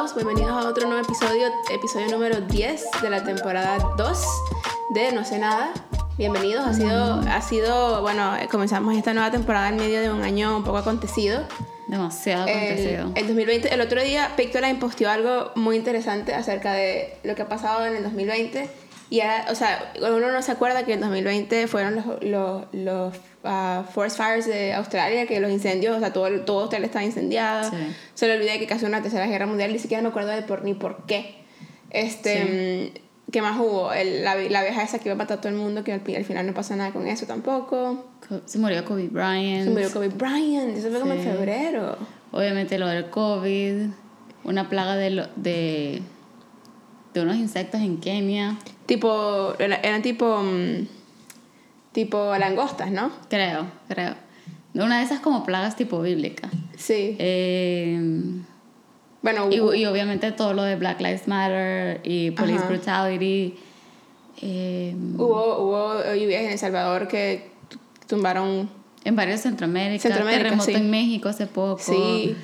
todos, bienvenidos a otro nuevo episodio, episodio número 10 de la temporada 2 de No sé nada. Bienvenidos, ha sido, ha sido, bueno, comenzamos esta nueva temporada en medio de un año un poco acontecido. Demasiado El, acontecido. el 2020, el otro día Pictoline posteó algo muy interesante acerca de lo que ha pasado en el 2020. Y era, o sea, uno no se acuerda que en 2020 fueron los, los, los ah, forest fires de Australia, que los incendios, o sea, todo, todo Australia estaba incendiado. Sí. Se le olvidé que casi una tercera guerra mundial, ni siquiera me acuerdo de por, ni por qué. Este, mm, ¿Qué más hubo? El- la, la vieja esa que iba a matar a todo el mundo, que al, final no pasa nada con eso tampoco. Co- Se murió Kobe Bryant. Se murió Kobe Bryant, eso fue como en febrero. Obviamente lo del COVID. Una plaga de, lo- de, de unos insectos en Kenia. Tipo, era- eran tipo, mm, tipo langostas, ¿no? Creo, creo. Una de esas como plagas tipo bíblicas. Sí. Eh, bueno, y, obviamente todo lo de Black Lives Matter y police Ajá. brutality. Eh, hubo, hubo lluvias en El Salvador que tumbaron... en varios Centroamérica. Centroamérica, terremoto sí. en México hace poco. Sí.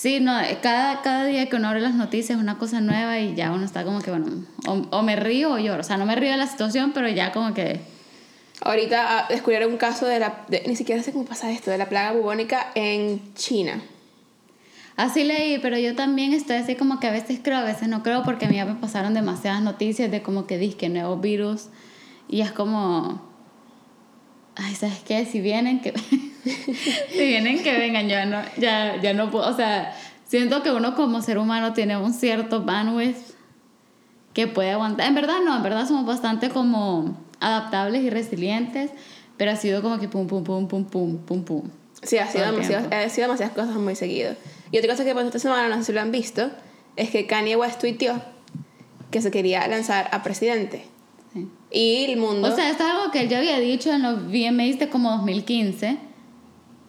Sí, no, eh, cada, cada día que uno abre las noticias es una cosa nueva y ya uno está como que, bueno, o, o me río o lloro. O sea, no me río de la situación, pero ya como que... Ahorita ah, descubrieron un caso de la... de- ni siquiera sé cómo pasa esto, de la plaga bubónica en China. Así leí, pero yo también estoy así como que a veces creo, a veces no creo, porque a mí ya me pasaron demasiadas noticias de como que disque nuevo virus y es como... Ay, ¿sabes qué? Si vienen, que... si vienen, que vengan. Ya no, ya, ya no puedo... O sea, siento que uno como ser humano tiene un cierto bandwidth que puede aguantar. En verdad no, en verdad somos bastante como adaptables y resilientes, pero ha sido como que pum, pum, pum, pum, pum, pum, pum. Sí, ha sido, demasiado, ha sido demasiadas cosas muy seguido. Y otra cosa que pasó esta semana, no sé si lo han visto, es que Kanye West tuiteó que se quería lanzar a presidente. Sí. Y el mundo... O sea, esto es algo que él ya había dicho en los VMAs de como 2015,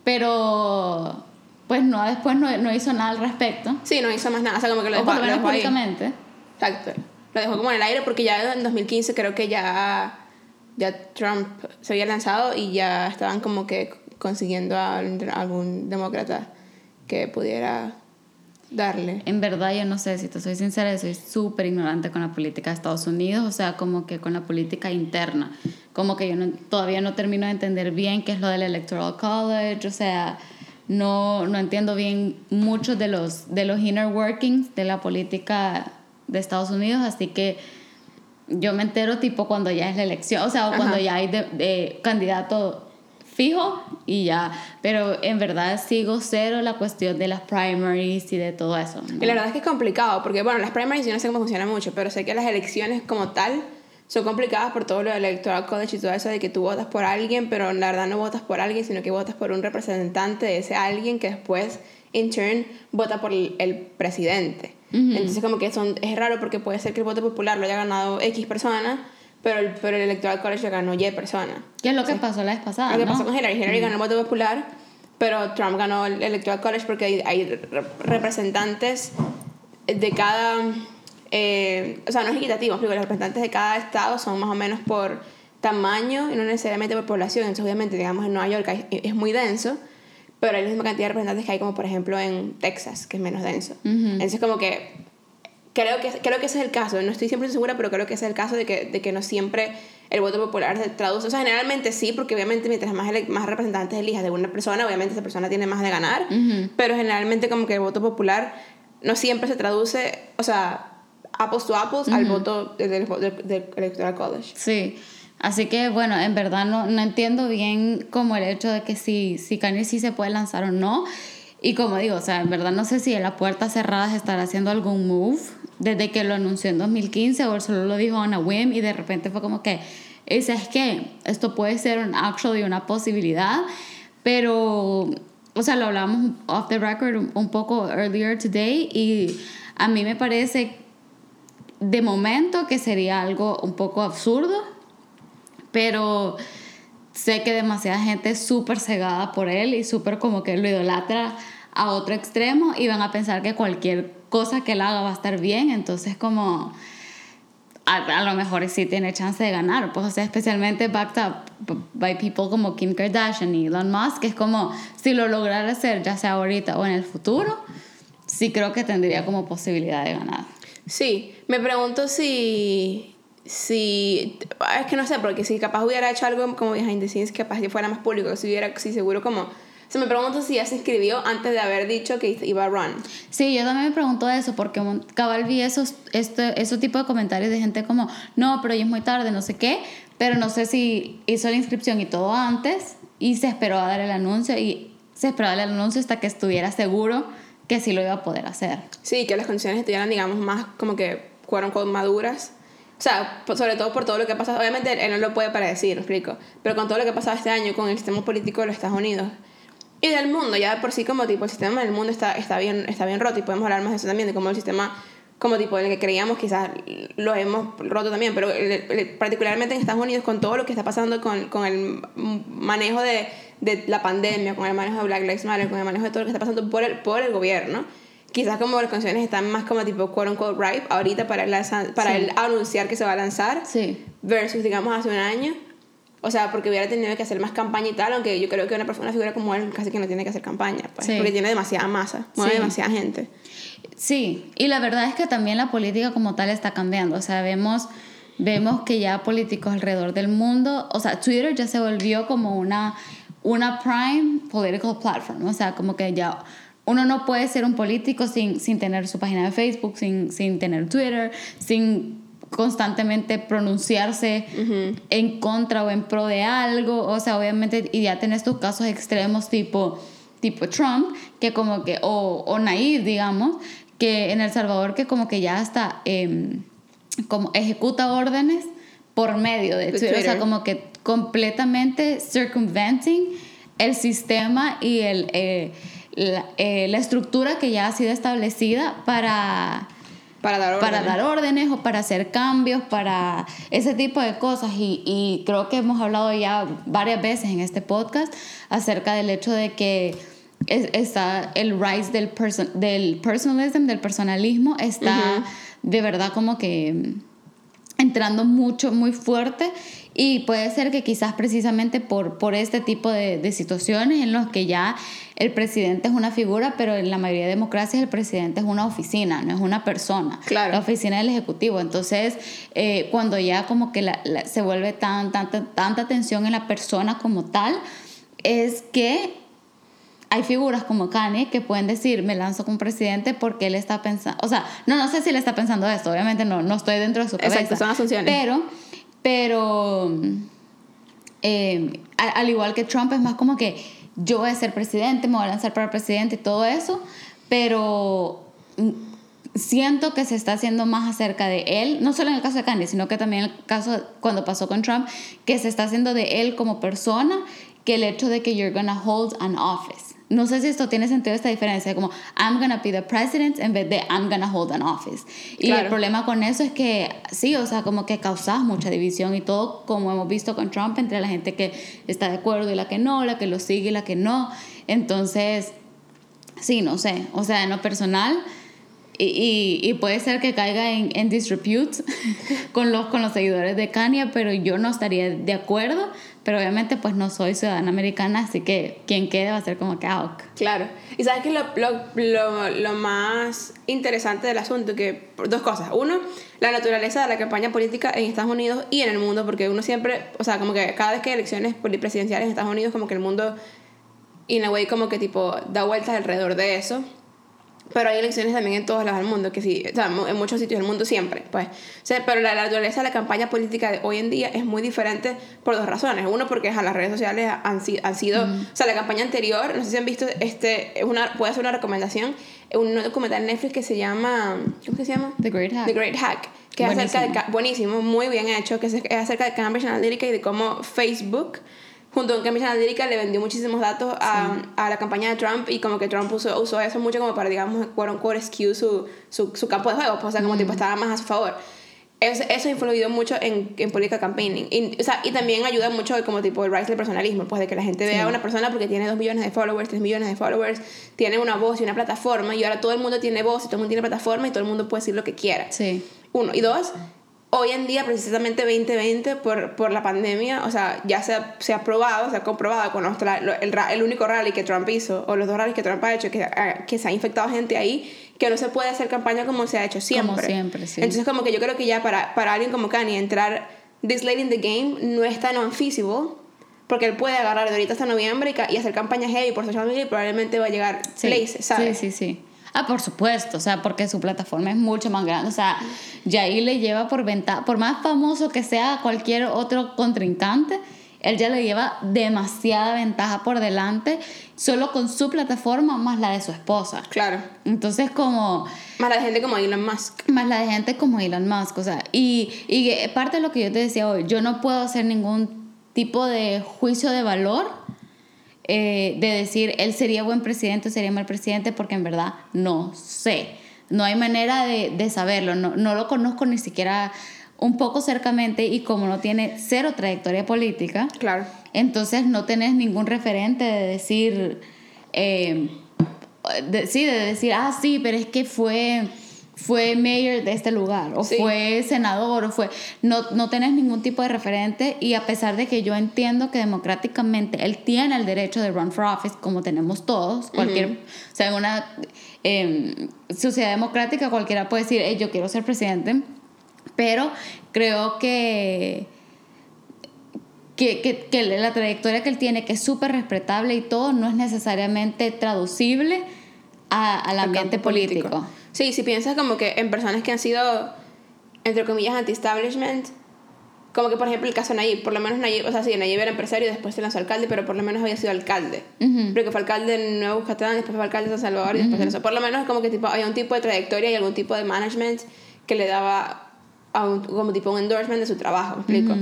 pero pues no, después no, no hizo nada al respecto. sí, no hizo más nada, o sea, como que lo O dejó, por lo lo menos ahí. públicamente. Exacto. Lo dejó como en el aire porque ya en 2015 creo que ya, ya Trump se había lanzado y ya estaban como que consiguiendo a algún demócrata que pudiera darle. En verdad, yo no sé, si te soy sincera, yo soy súper ignorante con la política de Estados Unidos, o sea, como que con la política interna. Como que yo no- todavía no termino de entender bien qué es lo del Electoral College, o sea, no, no entiendo bien muchos de los, de los inner workings de la política de Estados Unidos, así que yo me entero tipo cuando ya es la elección, o sea, o cuando Ajá. ya hay de, de candidato fijo y ya, pero en verdad sigo cero la cuestión de las primaries y de todo eso. ¿no? Y la verdad es que es complicado porque, bueno, las primaries yo no sé cómo funciona mucho, pero sé que las elecciones como tal son complicadas por todo lo del electoral college y todo eso de que tú votas por alguien, pero la verdad no votas por alguien, sino que votas por un representante de ese alguien que después, in turn, vota por el, el presidente. Entonces como que son, es raro porque puede ser que el voto popular lo haya ganado X persona, pero el, pero el electoral college ganó Y persona. ¿Qué es lo que pasó la vez pasada? Lo que ¿no? pasó con Hillary, Hillary ganó el voto popular, pero Trump ganó el Electoral College porque hay, hay re- representantes de cada... eh, o sea, no es equitativo, explico, los representantes de cada estado son más o menos por tamaño y no necesariamente por población. Entonces, obviamente, digamos, en Nueva York hay- es muy denso, pero hay la misma cantidad de representantes que hay como, por ejemplo, en Texas, que es menos denso. Entonces, como que creo que, creo que ese es el caso, no estoy siempre segura, pero creo que ese es el caso de que, de que no siempre el voto popular se traduce. O sea, generalmente sí, porque obviamente mientras más, ele- más representantes elijas de una persona, obviamente esa persona tiene más de ganar, pero generalmente como que el voto popular no siempre se traduce, o sea, apples to apples al voto del, del, del- del Electoral College. Sí. Así que, bueno, en verdad no, no entiendo bien como el hecho de que si, si Kanye sí se puede lanzar o no. Y como digo, o sea, en verdad no sé si en la puerta cerrada se estará haciendo algún move desde que lo anunció en 2015 o solo lo dijo on a whim y de repente fue como que, es que esto puede ser un actually una posibilidad, pero, o sea, lo hablamos off the record un poco earlier today y a mí me parece de momento que sería algo un poco absurdo, pero sé que demasiada gente es súper cegada por él y súper como que lo idolatra a otro extremo y van a pensar que cualquier cosa que él haga va a estar bien, entonces como a, a lo mejor sí tiene chance de ganar, pues o sea, especialmente backed up by people como Kim Kardashian y Elon Musk, es como si lo lograra hacer ya sea ahorita o en el futuro, sí creo que tendría como posibilidad de ganar. Sí, me pregunto si, si, es que no sé, porque si capaz hubiera hecho algo como behind the scenes, capaz que fuera más público, si hubiera, si seguro como, se me pregunto si ya se inscribió antes de haber dicho que iba a run. Sí, yo también me pregunto eso, porque cabal vi esos, este, esos tipos de comentarios de gente como, no, pero ya es muy tarde, no sé qué, pero no sé si hizo la inscripción y todo antes y se esperó a dar el anuncio y se esperó a dar el anuncio hasta que estuviera seguro que sí lo iba a poder hacer. Sí, que las condiciones estuvieran, digamos, más como que, fueron maduras. O sea, sobre todo por todo lo que ha pasado. Obviamente él no lo puede predecir, ¿me explico? Pero con todo lo que ha pasado este año con el sistema político de los Estados Unidos y del mundo, ya por sí como tipo el sistema del mundo está, está, bien, está bien roto y podemos hablar más de eso también, de cómo el sistema como tipo el que creíamos quizás lo hemos roto también, pero particularmente en Estados Unidos con todo lo que está pasando con, con el manejo de, de, la pandemia, con el manejo de Black Lives Matter, con el manejo de todo lo que está pasando por el, por el gobierno, quizás como las canciones están más como tipo quote unquote ripe ahorita para, para él anunciar que se va a lanzar, sí. versus digamos hace un año. O sea, porque hubiera tenido que hacer más campaña y tal, aunque yo creo que una persona, una figura como él casi que no tiene que hacer campaña, pues, porque tiene demasiada masa, mueve demasiada gente. Sí, y la verdad es que también la política como tal está cambiando. O sea, vemos, vemos que ya políticos alrededor del mundo, o sea, Twitter ya se volvió como una, una prime political platform. O sea, como que ya uno no puede ser un político sin, sin tener su página de Facebook, sin, sin tener Twitter, sin constantemente pronunciarse en contra o en pro de algo. O sea, obviamente, y ya tenés tus casos extremos tipo, tipo Trump, que como que, o, o naive, digamos, que en El Salvador que como que ya hasta em, como ejecuta órdenes por medio de Twitter. O sea, como que completamente circumventing el sistema y el, eh, la, eh, la estructura que ya ha sido establecida para para dar órdenes. Para dar órdenes o para hacer cambios, para ese tipo de cosas. Y, y creo que hemos hablado ya varias veces en este podcast acerca del hecho de que está el rise del, person, del personalism, del personalismo, está de verdad como que entrando mucho, muy fuerte y puede ser que quizás precisamente por, por este tipo de, de, situaciones en los que ya el presidente es una figura, pero en la mayoría de democracias el presidente es una oficina, no es una persona. Claro. La oficina del Ejecutivo. Entonces, eh, cuando ya como que se vuelve tan, tanta, tanta tensión en la persona como tal, es que hay figuras como Kanye que pueden decir, me lanzo como presidente porque él está pensando, o sea, no, no sé si él está pensando esto, obviamente no, no estoy dentro de su cabeza. Exacto, son asunciones. Pero pero eh, al, igual que Trump es más como que yo voy a ser presidente, me voy a lanzar para presidente y todo eso, pero siento que se está haciendo más acerca de él, no solo en el caso de Kanye, sino que también en el caso cuando pasó con Trump, que se está haciendo de él como persona que el hecho de que you're gonna hold an office no sé si esto tiene sentido esta diferencia, como I'm gonna be the president en vez de I'm gonna hold an office. Y el problema con eso es que sí, o sea, como que causas mucha división y todo, como hemos visto con Trump, entre la gente que está de acuerdo y la que no, la que lo sigue y la que no. Entonces, sí, no sé, o sea, en lo personal, y, y, puede ser que caiga en, en disrepute con los, con los seguidores de Kanye, pero yo no estaría de acuerdo pero obviamente pues no soy ciudadana americana, así que quien quede va a ser como que ah, Claro. Y sabes que lo, lo, lo, lo, más interesante del asunto, que dos cosas. Uno, la naturaleza de la campaña política en Estados Unidos y en el mundo, porque uno siempre, o sea, como que cada vez que hay elecciones presidenciales en Estados Unidos, como que el mundo, in a way, como que tipo da vueltas alrededor de eso. Pero hay elecciones también en todos lados del mundo, que sí, o sea, en muchos sitios del mundo siempre, pues. pero la naturaleza de la campaña política de hoy en día es muy diferente por dos razones. Uno, porque a las redes sociales han, han sido, o sea, la campaña anterior, no sé si han visto, este, es una, puede ser una recomendación, un documental en Netflix que se llama, ¿cómo se llama? The Great Hack. The Great Hack. Que es acerca de, buenísimo, muy bien hecho, que es acerca de Cambridge Analytica y de cómo Facebook junto con Cambridge Analytica le vendió muchísimos datos a, a, la campaña de Trump y como que Trump usó, usó eso mucho como para, digamos, quote unquote, skew su, su, su campo de juego, pues, o sea, como tipo estaba más a su favor. Eso, eso ha influido mucho en, en política campaigning. Y, o sea, y también ayuda mucho como tipo el rise del personalismo, pues de que la gente vea a una persona porque tiene dos millones de followers, tres millones de followers, tiene una voz y una plataforma y ahora todo el mundo tiene voz y todo el mundo tiene plataforma y todo el mundo puede decir lo que quiera. Sí. Uno. Y dos, hoy en día, precisamente 2020, por, por la pandemia, o sea, ya se ha, se ha probado, se ha comprobado con nuestra, el, el, único rally que Trump hizo, o los dos rallies que Trump ha hecho, que, ah, que se ha infectado gente ahí, que no se puede hacer campaña como se ha hecho siempre. Como siempre, sí. Entonces, como que yo creo que ya para, para alguien como Kanye entrar this late in the game no es tan unfeasible, porque él puede agarrar de ahorita hasta noviembre y, y hacer campañas heavy por social media y probablemente va a llegar sí. places, ¿sabes? Sí, sí, sí. Ah, por supuesto, o sea, porque su plataforma es mucho más grande. O sea, ya ahí le lleva por ventaja, por más famoso que sea cualquier otro contrincante, él ya le lleva demasiada ventaja por delante, solo con su plataforma más la de su esposa. Claro. Entonces, como. Más la de gente como Elon Musk. Más la de gente como Elon Musk, o sea, y, y parte de lo que yo te decía hoy, yo no puedo hacer ningún tipo de juicio de valor eh, de decir él sería buen presidente o sería mal presidente, porque en verdad no sé. No hay manera de, de saberlo, no, no, lo conozco ni siquiera un poco cercamente y como no tiene cero trayectoria política, claro. entonces no tenés ningún referente de decir, eh, sí, de decir, ah, sí, pero es que fue fue mayor de este lugar o fue senador o fue no no tenés ningún tipo de referente y a pesar de que yo entiendo que democráticamente él tiene el derecho de run for office como tenemos todos cualquier o sea en una eh, sociedad democrática cualquiera puede decir yo quiero ser presidente pero creo que que, que, que la trayectoria que él tiene, que es súper respetable y todo, no es necesariamente traducible a, al ambiente político. político. Sí, si piensas como que en personas que han sido, entre comillas, anti-establishment, como que por ejemplo el caso de Nayib, por lo menos Nayib, o sea, sí, Nayib era empresario y después se lanzó alcalde, pero por lo menos había sido alcalde. Porque fue alcalde en Nuevo Yucatán, después fue alcalde de San Salvador y después se lanzó. Por lo menos como que tipo, había un tipo de trayectoria y algún tipo de management que le daba como tipo un endorsement de su trabajo, ¿me explico?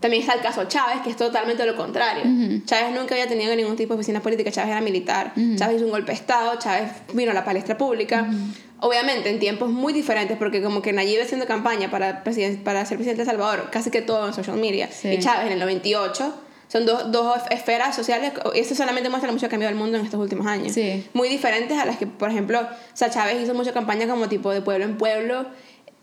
También está el caso Chávez, que es totalmente lo contrario. Chávez nunca había tenido ningún tipo de oficina política, Chávez era militar, Chávez hizo un golpe de Estado, Chávez vino a la palestra pública. Obviamente en tiempos muy diferentes, porque como que Nayib haciendo campaña para, para ser presidente de Salvador, casi que todo en social media, y Chávez en el 98, son dos, dos esferas sociales, y esto solamente muestra mucho cambio del mundo en estos últimos años. Muy diferentes a las que, por ejemplo, o sea, Chávez hizo mucha campaña como tipo de pueblo en pueblo,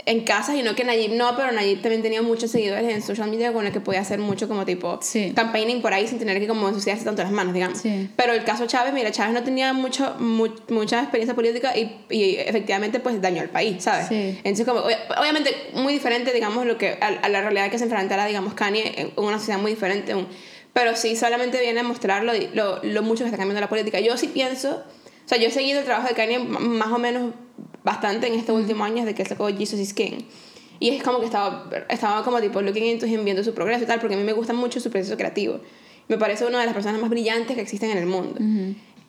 en casa, y no que Nayib no, pero Nayib también tenía muchos seguidores en social media con el que podía hacer mucho como tipo campaigning por ahí sin tener que como ensuciarse tanto las manos, digamos. Pero el caso Chávez, mira, Chávez no tenía mucho, mucha experiencia política y, y, efectivamente pues dañó al país, ¿sabes? Entonces como, obviamente muy diferente, digamos, lo que, a, la realidad que se enfrentara, digamos, Kanye en una sociedad muy diferente, pero sí solamente viene a mostrar lo, lo, lo mucho que está cambiando la política. Yo sí pienso, o sea, yo he seguido el trabajo de Kanye más o menos bastante en estos últimos años de que sacó Jesus is King. Y es como que estaba, estaba como tipo looking into him, viendo su progreso y tal, porque a mí me gusta mucho su proceso creativo. Me parece una de las personas más brillantes que existen en el mundo.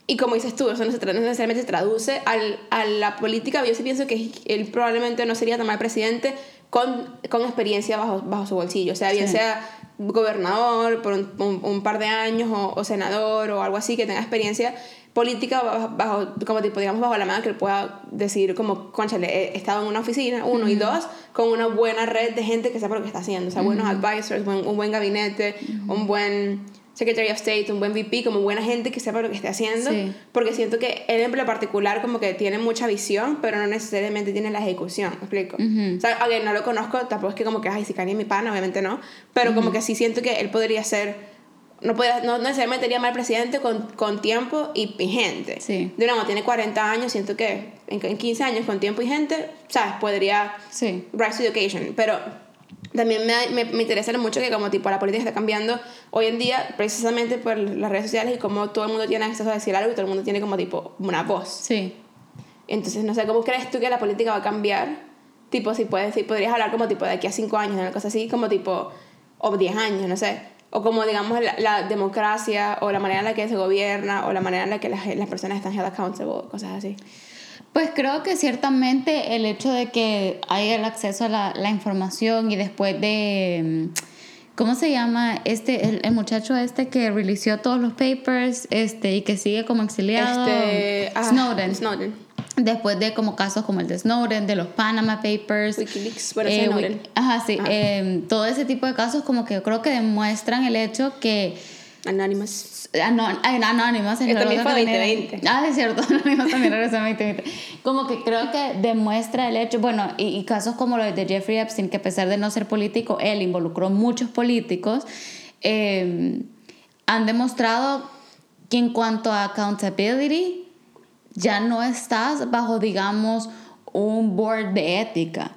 Y como dices tú, eso no, se, no necesariamente se traduce al, a la política. Yo sí pienso que él probablemente no sería tan mal presidente con, con experiencia bajo, bajo su bolsillo. O sea, bien sea gobernador por un, un, par de años o, o senador o algo así que tenga experiencia política bajo, como tipo, digamos, bajo la mano que él pueda decir como, conchale, he estado en una oficina, uno, y dos, con una buena red de gente que sepa lo que está haciendo, o sea, buenos advisors, un buen gabinete, un buen Secretary of State, un buen VP, como buena gente que sepa lo que está haciendo, porque siento que él en lo particular como que tiene mucha visión, pero no necesariamente tiene la ejecución, ¿me explico? O sea, aunque no lo conozco, tampoco es que como que, ay, si Kanye mi pana, obviamente no, pero como que sí siento que él podría ser no, puede, no necesariamente sería mal presidente con, con tiempo y, gente. Sí. De nuevo, tiene 40 años, siento que en, en 15 años con tiempo y gente, ¿sabes? Podría sí. rise to the occasion. Pero también me, me, me, interesa mucho que como tipo la política está cambiando hoy en día precisamente por las redes sociales y como todo el mundo tiene acceso a decir algo y todo el mundo tiene como tipo una voz. Sí. Entonces, no sé, ¿cómo crees tú que la política va a cambiar? Tipo, si puedes, si podrías hablar como tipo de aquí a 5 años, una cosa así, como tipo, o 10 años, no sé o como digamos la, la, democracia o la manera en la que se gobierna o la manera en la que las, las personas están held accountable, cosas así. Pues creo que ciertamente el hecho de que haya el acceso a la, la información y después de... ¿Cómo se llama este el, el, muchacho este que releaseó todos los papers este y que sigue como exiliado? Este, ah, Snowden. Snowden después de como casos como el de Snowden, de los Panama Papers, Wikileaks, bueno, eh, ajá, sí, ajá. Eh, todo ese tipo de casos como que yo creo que demuestran el hecho que Anonymous. Anon Anonymous. Que también fue 2020. Ah, es cierto, Anonymous también regresó en 2020. Como que creo que demuestra el hecho, bueno, y, y, casos como los de Jeffrey Epstein, que a pesar de no ser político, él involucró muchos políticos, eh, han demostrado que en cuanto a accountability, ya no estás bajo, digamos, un board de ética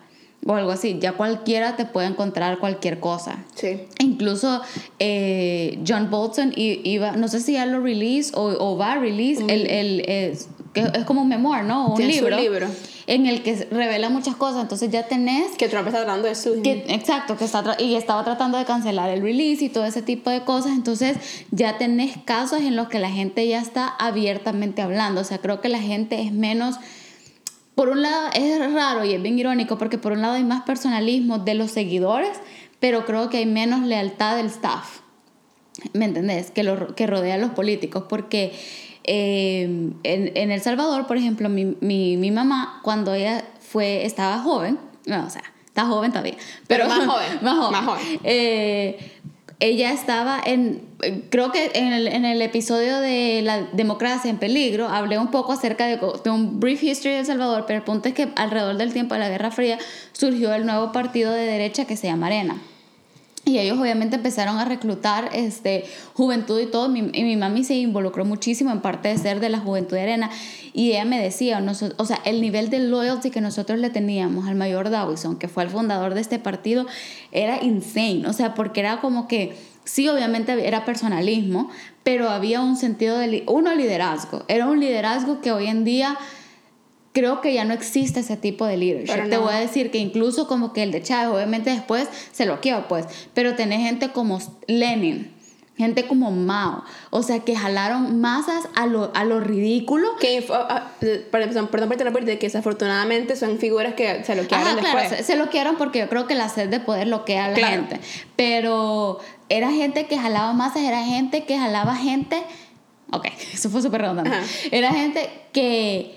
o algo así. Ya cualquiera te puede encontrar cualquier cosa. Sí. Incluso eh, John Bolton iba, no sé si ya lo release o, o va a release, el, el, es, que es como un memoir, ¿no? Un libro. Un libro. En el que revela muchas cosas. Entonces ya tenés. Que Trump está tratando de su. Que, exacto, que está y estaba tratando de cancelar el release y todo ese tipo de cosas. Entonces ya tenés casos en los que la gente ya está abiertamente hablando. O sea, creo que la gente es menos por un lado es raro y es bien irónico porque por un lado hay más personalismo de los seguidores, pero creo que hay menos lealtad del staff. ¿Me entendés? Que, lo, que rodea a los políticos. Porque eh, en, en, El Salvador, por ejemplo, mi, mi, mi, mamá, cuando ella fue, estaba joven, no, o sea, está joven todavía, pero, pero más joven. Más joven. Más joven. Eh, ella estaba en, creo que en el, en el, episodio de la democracia en peligro, hablé un poco acerca de, de, un brief history de El Salvador, pero el punto es que alrededor del tiempo de la Guerra Fría surgió el nuevo partido de derecha que se llama Arena. Y ellos obviamente empezaron a reclutar este, juventud y todo. Mi, y mi mami se involucró muchísimo en parte de ser de la juventud de arena. Y ella me decía, o sea, el nivel de loyalty que nosotros le teníamos al mayor Dawson, que fue el fundador de este partido, era insane. O sea, porque era como que, sí, obviamente era personalismo, pero había un sentido de, uno, liderazgo. Era un liderazgo que hoy en día creo que ya no existe ese tipo de leadership. Te voy a decir que incluso como que el de Chávez, obviamente después se lo quiero, pues, pero tenés gente como Lenin, gente como Mao, o sea, que jalaron masas a lo, a lo ridículo. Que, uh, uh, perdón, perdón por interrumpirte, que desafortunadamente son figuras que se lo quedaron después. Claro, se, se lo quedaron porque yo creo que la sed de poder lo queda a la Claro. gente. Pero era gente que jalaba masas, era gente que jalaba gente. Ok, eso fue súper redundante. Ajá. Era gente que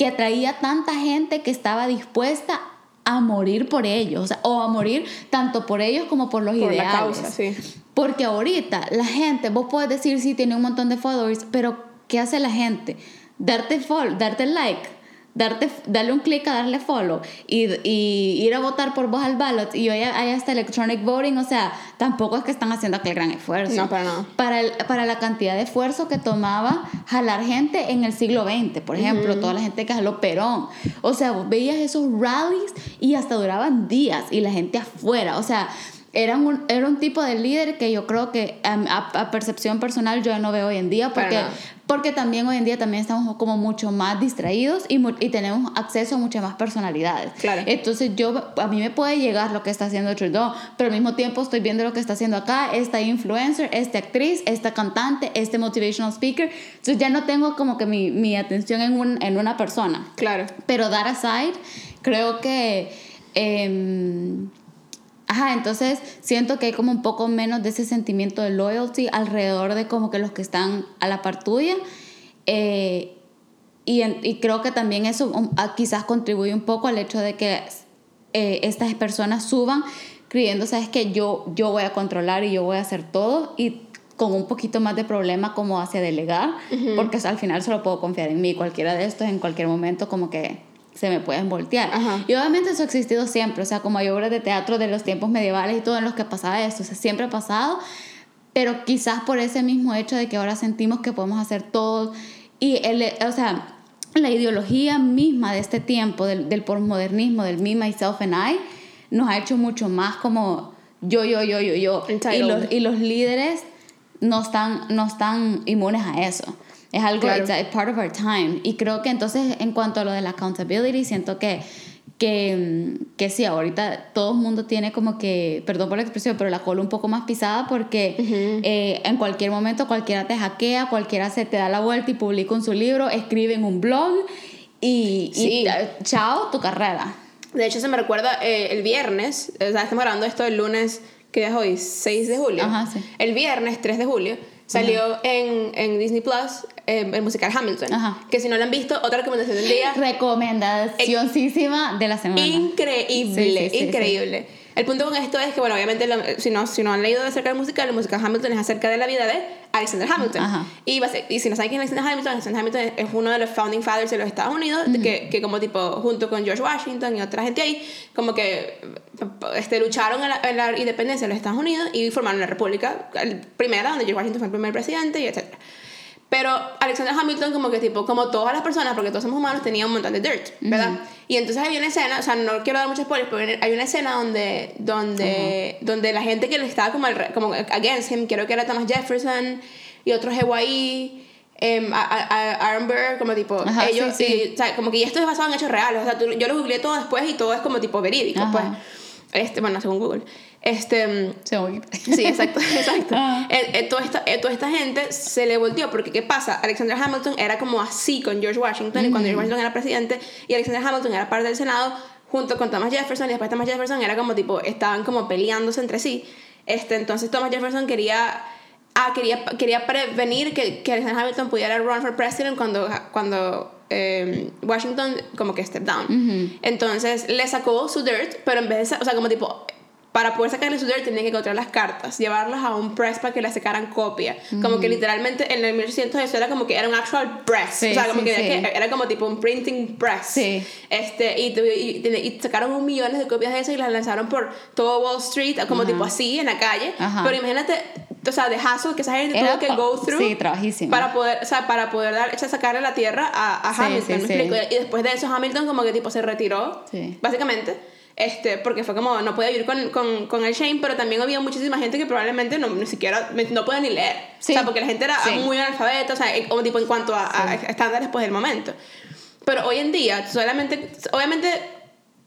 que atraía tanta gente que estaba dispuesta a morir por ellos, o, sea, o a morir tanto por ellos como por los Por ideales. la causa, sí. Porque ahorita la gente, vos puedes decir sí tiene un montón de followers, pero ¿qué hace la gente? Darte follow, darte like, darte, darle un clic a darle follow y, y, ir a votar por vos al ballot y hoy hay hasta electronic voting, o sea, tampoco es que están haciendo aquel gran esfuerzo. No, para nada. Para, el, para la cantidad de esfuerzo que tomaba jalar gente en el siglo XX, por ejemplo, uh -huh. toda la gente que jaló Perón. O sea, vos veías esos rallies y hasta duraban días y la gente afuera, o sea, era un, era un tipo de líder que yo creo que a, a, percepción personal yo no veo hoy en día porque, porque también hoy en día también estamos como mucho más distraídos y, y tenemos acceso a muchas más personalidades. Claro. Entonces yo, a mí me puede llegar lo que está haciendo Trudeau, pero al mismo tiempo estoy viendo lo que está haciendo acá, esta influencer, esta actriz, esta cantante, este motivational speaker. Entonces ya no tengo como que mi, mi atención en, un, en una persona. Claro. Pero that aside, creo que... Eh, Ajá, entonces siento que hay como un poco menos de ese sentimiento de loyalty alrededor de como que los que están a la par tuya. Eh, y, en, y, creo que también eso um, quizás contribuye un poco al hecho de que eh, estas personas suban creyendo, sabes que yo, yo voy a controlar y yo voy a hacer todo y con un poquito más de problema como hacia delegar, uh -huh. porque al final solo puedo confiar en mí. Cualquiera de estos en cualquier momento como que se me pueden voltear. Ajá. Y obviamente eso ha existido siempre, o sea, como hay obras de teatro de los tiempos medievales y todo en los que pasaba esto, o sea, siempre ha pasado, pero quizás por ese mismo hecho de que ahora sentimos que podemos hacer todo y el, o sea, la ideología misma de este tiempo, del, del postmodernismo, del me, myself and I, nos ha hecho mucho más como yo, yo, yo, yo, yo. Y los, y los líderes no están, no están inmunes a eso. Es algo, claro. it's, it's part of our time. Y creo que entonces, en cuanto a lo de la accountability, siento que, que, que sí, ahorita todo el mundo tiene como que, perdón por la expresión, pero la cola un poco más pisada porque Uh -huh. eh, en cualquier momento cualquiera te hackea, cualquiera se te da la vuelta y publica en su libro, escribe en un blog y, Sí. y chao, tu carrera. De hecho, se me recuerda eh, el viernes, o sea, estamos grabando esto el lunes, ¿qué día es hoy? 6 de julio. Ajá, sí. El viernes 3 de julio salió en, en Disney Plus eh, el musical Hamilton. Ajá. Que si no lo han visto, otra recomendación del día. Recomendaciónsísima de la semana. Increíble, Sí, sí, sí, increíble. El punto con esto es que, bueno, obviamente, lo- si, no, si no han leído acerca del musical, el musical Hamilton es acerca de la vida de Alexander Hamilton. Ajá. Y, y si no saben quién es Alexander Hamilton, Alexander Hamilton es- uno de los founding fathers de los Estados Unidos, que, que como tipo, junto con George Washington y otra gente ahí, como que este, lucharon en la, en la independencia de los Estados Unidos y formaron la república el- primera, donde George Washington fue el primer presidente y etcétera. Pero Alexander Hamilton, como que tipo, como todas las personas, porque todos somos humanos, tenía un montón de dirt, ¿verdad? Y entonces hay una escena, o sea, no quiero dar muchos spoilers, pero hay una escena donde, donde, donde la gente que le estaba como, al como against him, creo que era Thomas Jefferson y otros GYE, em, a- a- a- Aaron Burr, como tipo, Ajá, ellos, sí, sí. y, o sea, como que esto es basado en hechos reales, o sea, tú- yo lo googleé todo después y todo es como tipo verídico, Ajá. pues. Este, bueno, según Google. Este, mm, Según- Sí, exacto, exacto. Ah. Eh, eh, toda, esta, eh, toda esta gente se le volteó, porque ¿qué pasa? Alexander Hamilton era como así con George Washington, y cuando George Washington era presidente, y Alexander Hamilton era parte del Senado, junto con Thomas Jefferson, y después Thomas Jefferson era como tipo, estaban como peleándose entre sí. Este, entonces Thomas Jefferson quería, ah, quería, quería prevenir que, que Alexander Hamilton pudiera run for president cuando, cuando eh, Washington como que step down. Entonces le sacó su dirt, pero en vez de, o sea, como tipo, para poder sacarle su dirt tenía que encontrar las cartas, llevarlas a un press para que le sacaran copia. Como que literalmente en el 1800 eso era como que era un actual press. Sí, o sea, como sí, que, sí. que era como tipo un printing press. Este, y, y, y- sacaron un millones de copias de eso y las lanzaron por todo Wall Street, como tipo así, en la calle. Ajá. Pero imagínate, o sea, de hassle que esa gente Era tuvo que go through sí, trabajísimo. para poder, o sea, para poder dar, sacarle la tierra a, a Hamilton, ¿me explico? Y después de eso Hamilton como que tipo se retiró, Sí. básicamente, este, porque fue como, no podía vivir con, con, con el shame, pero también había muchísima gente que probablemente no, ni siquiera, no podía ni leer. Sí. O sea, porque la gente era Sí. muy analfabeta, o sea, eh, como tipo en cuanto a, a estándares pues del momento. Pero hoy en día, solamente, obviamente,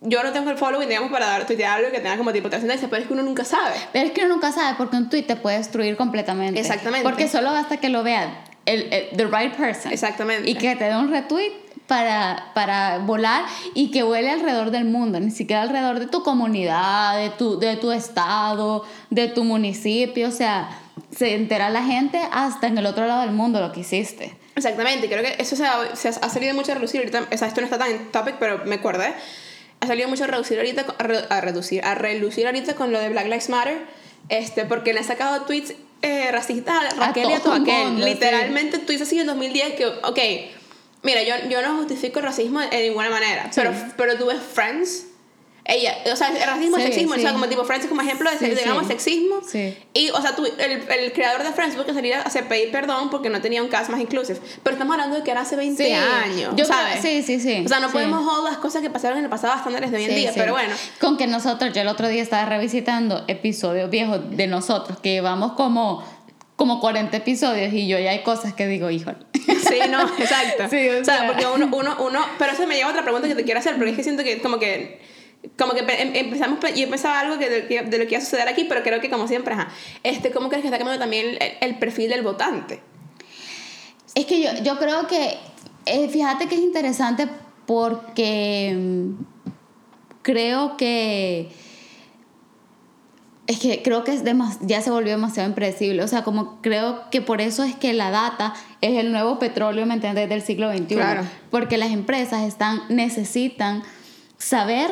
yo no tengo el following, digamos, para dar, tuitear algo que tenga como tipo trascendencia, pero es que uno nunca sabe. Pero es que uno nunca sabe porque un tweet te puede destruir completamente. Exactamente. Porque solo basta que lo vea el, el- the right person. Exactamente. Y que te dé un retweet para, para volar y que vuele alrededor del mundo, ni siquiera alrededor de tu comunidad, de tu, de tu estado, de tu municipio. O sea, se entera la gente hasta en el otro lado del mundo lo que hiciste. Exactamente, creo que eso se ha, se ha salido mucho a reducir ahorita, o sea, esto no está tan en topic, pero me acordé, ha salido mucho a reducir ahorita, a, re- a reducir, a relucir ahorita con lo de Black Lives Matter, este, porque le han sacado tweets eh, racistas a Raquel y a todo el Toaquel, mundo, literalmente tweets así en 2010 que, ok, mira, yo, yo no justifico el racismo de ninguna manera, Sí. pero, pero tú ves Friends, ella, o sea, el racismo, el Sí, sexismo, o sea, sí. como tipo Friends como ejemplo de, Sí, digamos, sí. sexismo, Sí. y, o sea, tú, el, el creador de Friends tuvo que salir a hacer pedir perdón porque no tenía un cast más inclusive. Pero estamos hablando de que era hace 20 Sí. años, Yo creo- ¿sabes? sí, sí, sí, O sea, no sí. podemos joder las cosas que pasaron en el pasado a estándares de hoy en Sí, día, sí. pero bueno. Con que nosotros, yo el otro día estaba revisitando episodios viejos de nosotros, que llevamos como, como 40 episodios y yo ya hay cosas que digo, híjole. Sí, no, exacto. Sí, o o sea, sea. porque uno, uno, uno, pero eso me lleva a otra pregunta que te quiero hacer, porque es que siento que como que como que em- empezamos pe- yo pensaba algo que de, que- de lo que iba a suceder aquí pero creo que como siempre ajá este cómo crees que está cambiando también el, el perfil del votante Es que yo, yo creo que, eh, fíjate que es interesante porque mm, creo que, es que creo que es ya se volvió demasiado impredecible. O sea, como creo que por eso es que la data es el nuevo petróleo, ¿me entiendes?, del siglo XXI. Claro. Porque las empresas están, necesitan saber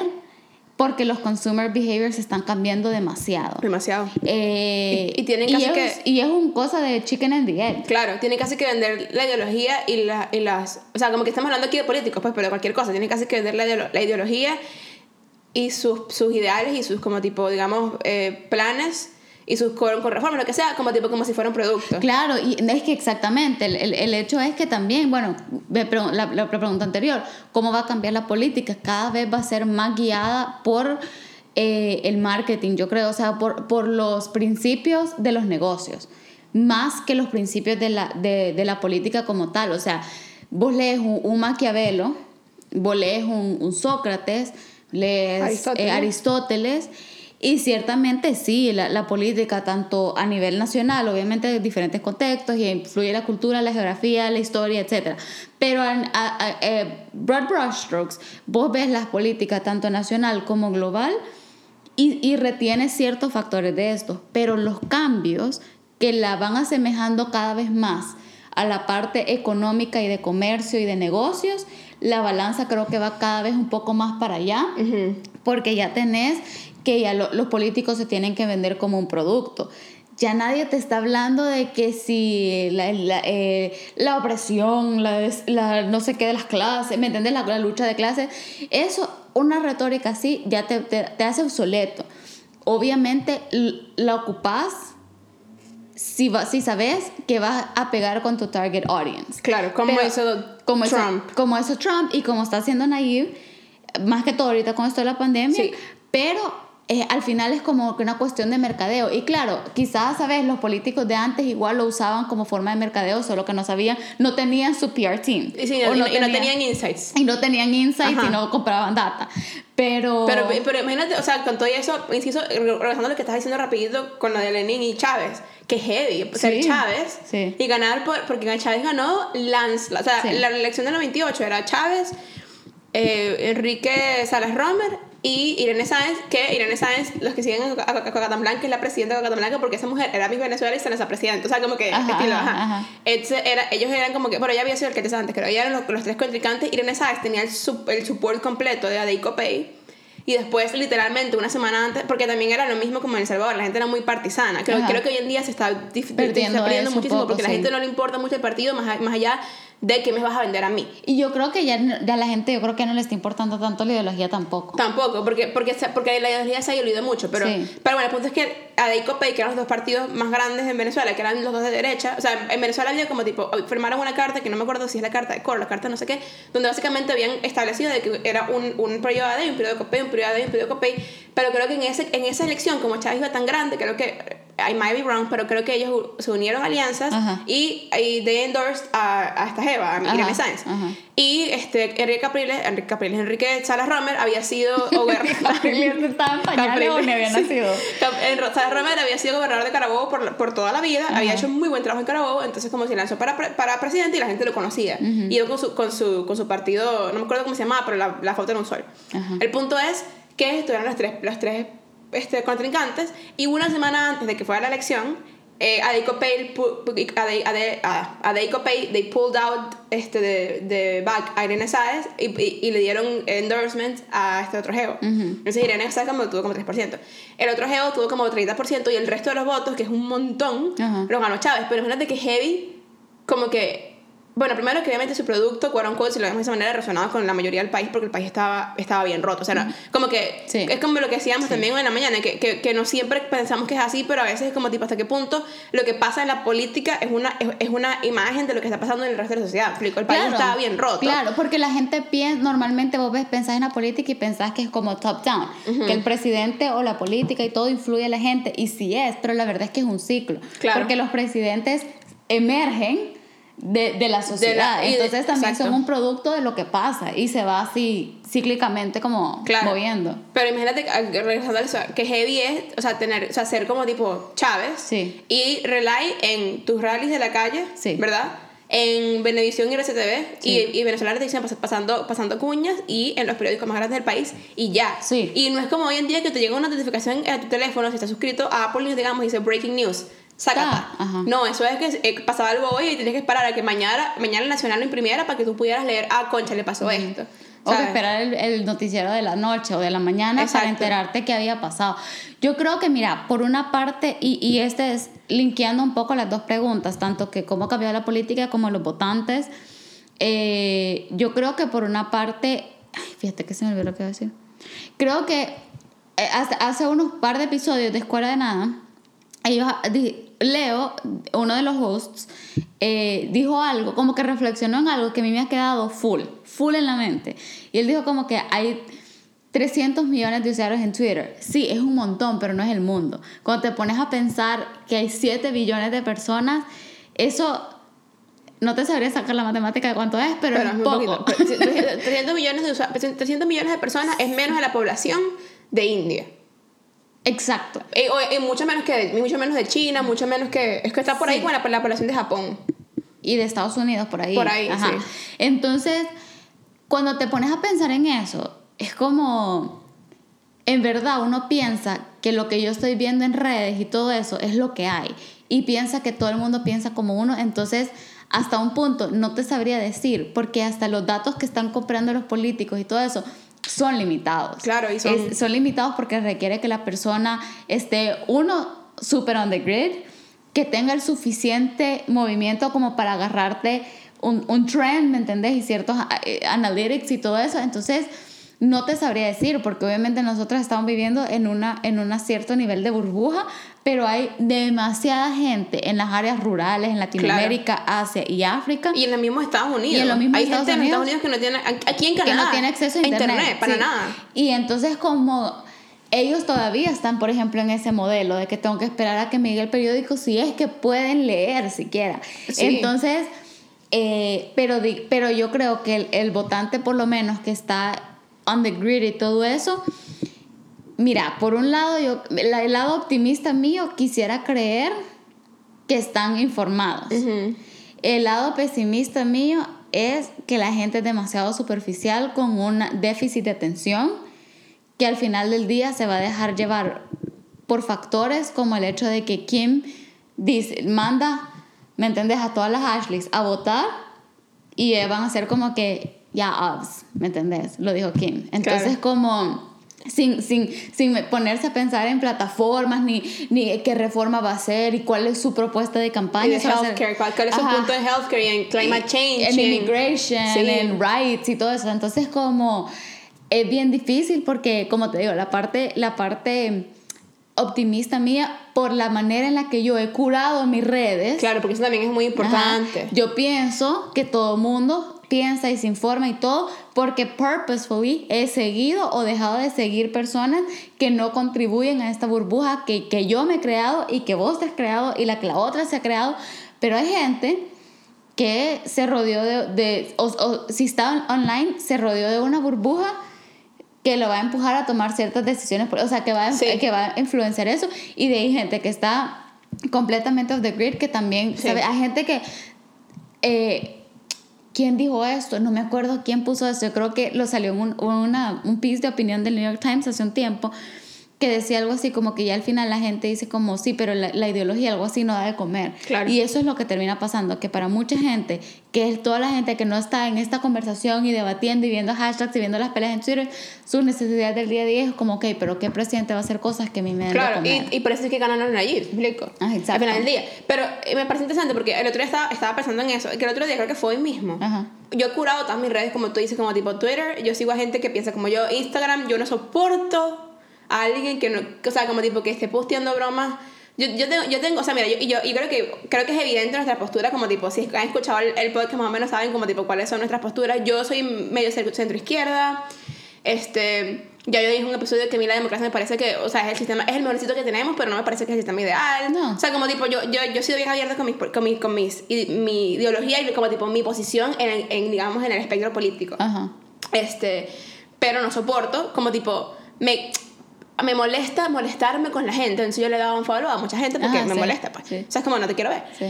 porque los consumer behaviors están cambiando demasiado. demasiado Eh, Y- y tienen casi es, que- Y es un cosa de chicken and the egg. Claro, tiene casi que vender la ideología y, la, y las... O sea, como que estamos hablando aquí de políticos, pues, pero de cualquier cosa. Tienen casi que vender la, ideolo- la ideología y sus, sus ideales y sus, como tipo, digamos, eh, planes y sus con, con reformas, lo que sea, como tipo, como si fuera un producto. Claro, y es que exactamente, el, el, hecho es que también, bueno, la, la pregunta anterior, ¿cómo va a cambiar la política? Cada vez va a ser más guiada por eh, el marketing, yo creo, o sea, por, por los principios de los negocios, más que los principios de la, de, de la política como tal. O sea, vos lees un, un Maquiavelo, vos lees un, un Sócrates, lees Aristóteles. eh, Aristóteles y ciertamente sí, la, la política, tanto a nivel nacional, obviamente de diferentes contextos, y influye la cultura, la geografía, la historia, etc. Pero a, a- a- eh, broad brushstrokes, vos ves las políticas tanto nacional como global y, y retienes ciertos factores de estos, pero los cambios que la van asemejando cada vez más a la parte económica y de comercio y de negocios, la balanza creo que va cada vez un poco más para allá, porque ya tenés que ya lo- los políticos se tienen que vender como un producto. Ya nadie te está hablando de que si la, la, eh, la opresión, la, la no sé qué de las clases, ¿me entiendes? La, lucha de clases. Eso, una retórica así, ya te, te, te hace obsoleto. Obviamente la ocupás si, va, si sabes que vas a pegar con tu target audience. Claro, como Pero- hizo como Trump. como Trump y como está haciendo Nayib, más que todo ahorita con esto de la pandemia, Sí. pero eh, al final es como que una cuestión de mercadeo. Y claro, quizás, ¿sabes? Los políticos de antes igual lo usaban como forma de mercadeo, solo que no sabían, no tenían su PR team. Y, sí, O y no, y no tenían insights. y no tenían insights Ajá. y no compraban data. Pero... Pero, pero imagínate, o sea, con todo eso, inciso, regresando a lo que estás diciendo rapidito con lo de Lenin y Chávez, que heavy, ser Sí, Chávez sí. y ganar, por, porque Chávez ganó Lance, o sea, la elección del 98 era Chávez, eh, Enrique Salas Romer y Irene Sáenz, que Irene Sáenz, los que siguen a, a, a Cocatán Blanca, es la presidenta de Cocatán Blanca porque esa mujer era Miss Venezuela y se la presidenta, o sea, como que Ajá, estilo, ajá, ajá. era, ellos eran como que, bueno, ella había sido alcaldesa antes, pero ella eran los, los tres contrincantes. Irene Sáenz tenía el, el support completo de Adeiko Pay. Y después, literalmente, una semana antes, porque también era lo mismo como en El Salvador, la gente era muy partisana. Creo, creo que hoy en día se está, se Perdiendo está perdiendo muchísimo poco, porque la sí. gente no le importa mucho el partido más, a- más allá de que me vas a vender a mí. Y yo creo que ya, ya la gente, yo creo que no le está importando tanto la ideología tampoco. Tampoco, porque, porque, porque la ideología se ha diluido mucho. Pero, Sí. pero bueno, el punto es que Adeiko Pay, que eran los dos partidos más grandes en Venezuela, que eran los dos de derecha, o sea, en Venezuela había como tipo, firmaron una carta, que no me acuerdo si es la carta de Coro, la carta no sé qué, donde básicamente habían establecido de que era un, un periodo AD, un periodo de COPEI, un periodo AD, un periodo de COPEI, pero creo que en, ese, en esa elección, como Chávez iba tan grande, creo que, I might be wrong, pero creo que ellos se unieron alianzas Ajá. y, y they endorsed a, a esta jeva, a Irene Sáenz. Y este, Enrique Capriles, Enrique Capriles, Enrique Salas Romer había sido gobernador. Estaba en pañales o había nacido. Salas Romer había sido gobernador de Carabobo por, por toda la vida, había hecho muy buen trabajo en Carabobo, entonces como se lanzó para, para presidente y la gente lo conocía. Y yo con su, con, su, con su partido, no me acuerdo cómo se llamaba, pero la, la foto era un sol. Ajá. El punto es que estuvieron los tres, los tres este, contrincantes y una semana antes de que fuera la elección, eh, Adeiko Pay, Ade- Ade- ah, Pay, they pulled out este, de, de back a Irene Sáez y, y, y le dieron endorsement a este otro geo. Entonces Irene Sáez como, tuvo como 3%. El otro geo tuvo como 30% y el resto de los votos, que es un montón, Ajá. lo ganó Chávez. Pero imagínate que Heavy, como que bueno, primero que obviamente su producto, quote unquote, si lo vemos de esa manera, resonaba con la mayoría del país porque el país estaba, estaba bien roto. O sea, como que Sí. es como lo que decíamos también en la mañana, que, que, que no siempre pensamos que es así, pero a veces es como tipo hasta qué punto lo que pasa en la política es una, es, es una imagen de lo que está pasando en el resto de la sociedad. Explico, el país estaba bien roto. Claro, porque la gente piensa, normalmente vos ves, pensás en la política y pensás que es como top down, que el presidente o la política y todo influye a la gente, y sí es, pero la verdad es que es un ciclo. Claro. Porque los presidentes emergen de, de la sociedad, de- entonces también exacto. son un producto de lo que pasa y se va así cíclicamente como Claro. moviendo. Pero imagínate, ah, regresando a eso, que heavy es, o sea, tener, o sea, ser como tipo Chávez Sí. y rely en tus rallies de la calle, Sí. ¿verdad? En Benevisión y RCTV Sí. y, y Venezuela Televisión pas- pasando, pasando cuñas y en los periódicos más grandes del país y ya. Y no es como hoy en día que te llega una notificación a tu teléfono si estás suscrito a Apple News, digamos, y dice Breaking News. Ah. No, eso es que eh, pasaba algo hoy y tenías que esperar a que mañana, mañana el Nacional lo imprimiera para que tú pudieras leer, ah, concha, le pasó esto. O esperar el, el noticiero de la noche o de la mañana Exacto. para enterarte qué había pasado. Yo creo que, mira, por una parte, y, y este es linkeando un poco las dos preguntas, tanto que cómo cambió la política como los votantes, eh, yo creo que por una parte, ay, fíjate que se me olvidó lo que iba a decir. Creo que eh, hace, hace unos par de episodios de Escuela de Nada, ellos, Leo, uno de los hosts, eh, dijo algo, como que reflexionó en algo que a mí me ha quedado full, full en la mente. Y él dijo como que hay 300 millones de usuarios en Twitter. Sí, es un montón, pero no es el mundo. Cuando te pones a pensar que hay 7 billones de personas, eso no te sabría sacar la matemática de cuánto es, pero, Pero es poco. poquito. Pero 300 300 millones, de usua- 300 millones de personas es menos de la población de India. Exacto. Y, o- y mucho, menos que de, mucho menos de China, mucho menos que... Es que está por ahí Sí. con la, la población de Japón. y de Estados Unidos por ahí. Por ahí, Ajá. sí. Entonces, cuando te pones a pensar en eso, es como, en verdad uno piensa que lo que yo estoy viendo en redes y todo eso es lo que hay. Y piensa que todo el mundo piensa como uno, entonces hasta un punto no te sabría decir, porque hasta los datos que están comprando los políticos y todo eso, son limitados. Claro, y son... Es- son limitados porque requiere que la persona esté, uno, super on the grid, que tenga el suficiente movimiento como para agarrarte un, un trend, ¿me entendés? Y ciertos eh, analytics y todo eso. Entonces, no te sabría decir, porque obviamente nosotros estamos viviendo en una en un cierto nivel de burbuja, pero hay demasiada gente en las áreas rurales, en Latinoamérica, Asia y África. Y en los mismos Estados Unidos. Y en los mismos Hay Estados gente en Estados Unidos que no tiene, aquí en que Canadá, no tiene acceso a internet, para sí. nada. Y entonces como ellos todavía están, por ejemplo, en ese modelo de que tengo que esperar a que me llegue el periódico si es que pueden leer siquiera. Sí. Entonces, eh, pero, pero yo creo que el, el votante por lo menos que está on the grid y todo eso, mira, por un lado, yo, el lado optimista mío quisiera creer que están informados. El lado pesimista mío es que la gente es demasiado superficial con un déficit de atención que al final del día se va a dejar llevar por factores como el hecho de que Kim dice, manda, ¿me entendés? A todas las Ashleys a votar y van a ser como que ya obs, ¿me entendés? Lo dijo Kim. Entonces Claro. como sin, sin, sin ponerse a pensar en plataformas ni, ni qué reforma va a hacer y cuál es su propuesta de campaña. Y de ser- healthcare, ¿cuál, cuál es su punto de healthcare y en climate change? En en- immigration, Sí. en rights y todo eso. Entonces como es bien difícil porque, como te digo, la parte, la parte optimista mía por la manera en la que yo he curado mis redes. Claro, porque eso también es muy importante. Ajá. Yo pienso que todo mundo piensa y se informa y todo porque purposefully he seguido o dejado de seguir personas que no contribuyen a esta burbuja que, que yo me he creado y que vos te has creado y la que la otra se ha creado. Pero hay gente que se rodeó de, de o, o si está online, se rodeó de una burbuja que lo va a empujar a tomar ciertas decisiones, o sea, que va, a- Sí. que va a influenciar eso. Y de ahí gente que está completamente off the grid, que también, Sí. ¿sabe? Hay gente que... eh, ¿Quién dijo esto? No me acuerdo quién puso esto. Yo creo que lo salió en un, una, un piece de opinión del New York Times hace un tiempo que decía algo así como que ya al final la gente dice como sí, pero la, la ideología algo así no da de comer. Claro. Y eso es lo que termina pasando, que para mucha gente, que es toda la gente que no está en esta conversación y debatiendo y viendo hashtags y viendo las peleas en Twitter, sus necesidades del día a día es como, ok, pero ¿qué presidente va a hacer cosas que a mí me de Claro, comer? y, y por eso es que ganaron allí, ¿me explico? Ah, exacto. Al final del día. Pero eh, me parece interesante porque el otro día estaba, estaba pensando en eso, que el otro día creo que fue hoy mismo. Ajá. Yo he curado todas mis redes, como tú dices, como tipo Twitter. Yo sigo a gente que piensa como yo. Instagram, yo no soporto a alguien que no. O sea, como tipo que esté posteando bromas. Yo, yo, tengo, yo tengo, o sea, mira, yo, y yo, y creo que creo que es evidente nuestra postura, como tipo, si han escuchado el, el podcast más o menos saben como tipo cuáles son nuestras posturas. Yo soy medio centro izquierda, este, ya yo dije en un episodio que a mí la democracia me parece que, o sea, es el sistema, es el mejorcito que tenemos, pero no me parece que es el sistema ideal. No. O sea, como tipo, yo, yo, yo sido bien abierta con mis, con mis, con mis y mi ideología y como tipo mi posición en, en, digamos, en el espectro político. Ajá. Este, pero no soporto, como tipo, me, me molesta molestarme con la gente. Entonces yo le dado un follow a mucha gente porque Ajá, me sí, molesta, pues. sí. O sea, es como no te quiero ver. Sí.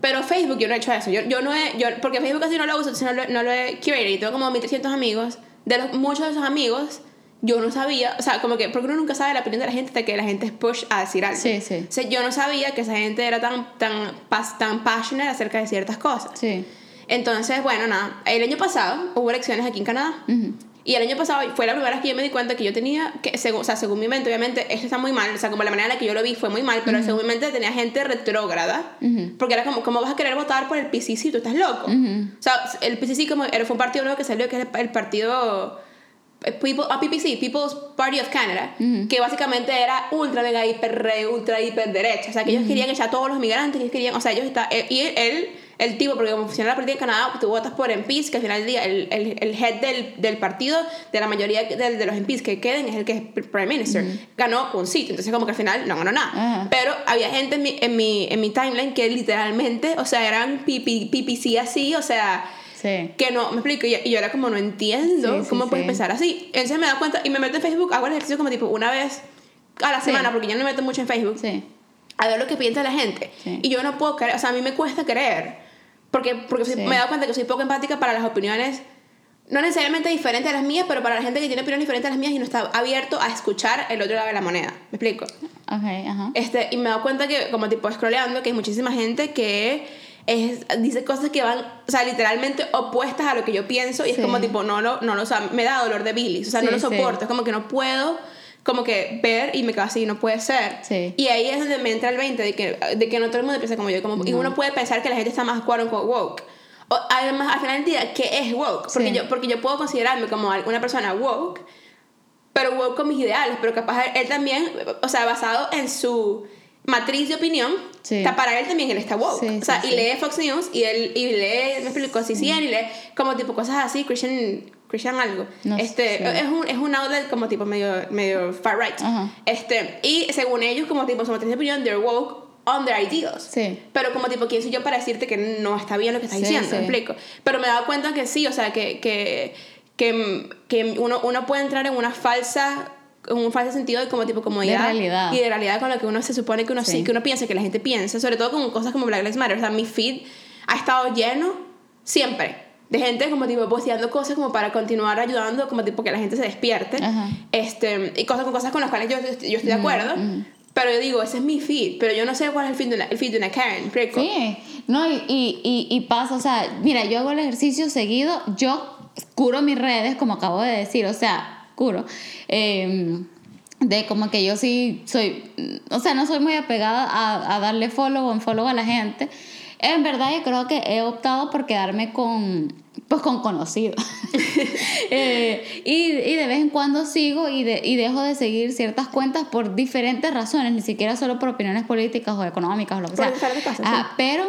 Pero Facebook yo no he hecho eso. Yo, yo no he, yo, porque Facebook casi no lo uso, no lo, no lo he curated. Y tengo como 1300 amigos. De los, muchos de esos amigos, yo no sabía, o sea, como que, porque uno nunca sabe la opinión de la gente hasta que la gente es push a decir algo. Sí, sí. O sea, yo no sabía que esa gente era tan, tan, pas- tan passionate acerca de ciertas cosas. Sí. Entonces, bueno, nada. El año pasado hubo elecciones aquí en Canadá. Ujú. Y el año pasado fue la primera vez que yo me di cuenta que yo tenía, que según, o sea, según mi mente, obviamente, esto está muy mal, o sea, como la manera en la que yo lo vi fue muy mal, pero según mi mente tenía gente retrógrada, Ujú. porque era como, ¿cómo vas a querer votar por el PCC tú estás loco? Ujú. O sea, el PCC como, fue un partido nuevo que salió, que es el, el partido... eh, People, ah, PPC, People's Party of Canada, Ujú. que básicamente era ultra, mega, hiper, re, ultra, hiper derecha. O sea, que ellos querían echar a todos los migrantes, ellos querían, o sea, ellos está, eh, y él, él, el tipo, porque como funciona la política en Canadá, tú votas por MPs, que al final del día el, el, el head del, del partido, de la mayoría de, de los MPs que queden, es el que es Prime Minister, ganó un sitio. Entonces, como que al final no ganó nada. Ajá. Pero había gente en mi, en mi, en mi timeline que literalmente, o sea, eran PP, PPC así, o sea, Sí. que no, me explico, y yo, yo era como, no entiendo Sí, sí, cómo puedes pensar así. Entonces me da cuenta y me meto en Facebook, hago el ejercicio como tipo una vez a la semana, porque ya no me meto mucho en Facebook, a ver lo que piensa la gente. Y yo no puedo creer, o sea, a mí me cuesta creer, porque, porque Sí. me he dado cuenta que soy poco empática para las opiniones, no necesariamente diferentes a las mías, pero para la gente que tiene opiniones diferentes a las mías y no está abierto a escuchar el otro lado de la moneda. ¿Me explico? Ok, ajá. Este, y me he dado cuenta que, como tipo scrolleando, que hay muchísima gente que es, dice cosas que van, o sea, literalmente opuestas a lo que yo pienso y es Sí. como tipo, no, no, no, o sea, me da dolor de bilis, o sea, no Sí, lo sí. soporto, es como que no puedo como que ver y me quedo así, no puede ser. Sí. Y ahí es donde me entra el 20 de que, de que no todo el mundo piensa como yo, como, y uno puede pensar que la gente está más quote unquote woke. O, además, al final del día, ¿qué es woke? Porque, Sí. yo, porque yo puedo considerarme como una persona woke, pero woke con mis ideales, pero capaz él también, o sea, basado en su matriz de opinión, Sí. está para él también él está woke. Sí, o sea, y lee Fox News y él y lee, me explico, CCN y lee como tipo cosas así, Christian, Christian algo. No este, sé. es un, es un outlet como tipo medio, medio far right. Ajá. Este, y según ellos, como tipo, su matriz de opinión, they're woke on their ideals. Sí. Pero como tipo, ¿quién soy yo para decirte que no está bien lo que estás Sí, diciendo? sí. ¿Me explico? Pero me he dado cuenta que sí, o sea, que, que, que, que uno, uno puede entrar en una falsa en un falso sentido de como tipo comodidad realidad. y de realidad con lo que uno se supone que uno sí. Sí. que uno piensa que la gente piensa sobre todo con cosas como Black Lives Matter o sea mi feed ha estado lleno siempre de gente como tipo posteando cosas como para continuar ayudando como tipo que la gente se despierte Ajá. este y cosas con cosas con las cuales yo, yo estoy de acuerdo pero yo digo ese es mi feed pero yo no sé cuál es el feed de una, el feed de una Karen ¿explico? Sí, no, y, y, y, pasa, o sea, mira, yo hago el ejercicio seguido, yo curo mis redes, como acabo de decir, o sea, curo. eh, de como que yo sí soy, o sea, no soy muy apegada a, a darle follow o follow a la gente. En verdad yo creo que he optado por quedarme con, pues con conocidos. Eh, y, y de vez en cuando sigo y, de- y dejo de seguir ciertas cuentas por diferentes razones, ni siquiera solo por opiniones políticas o económicas o lo que Por sea. cosas, Ajá, Pero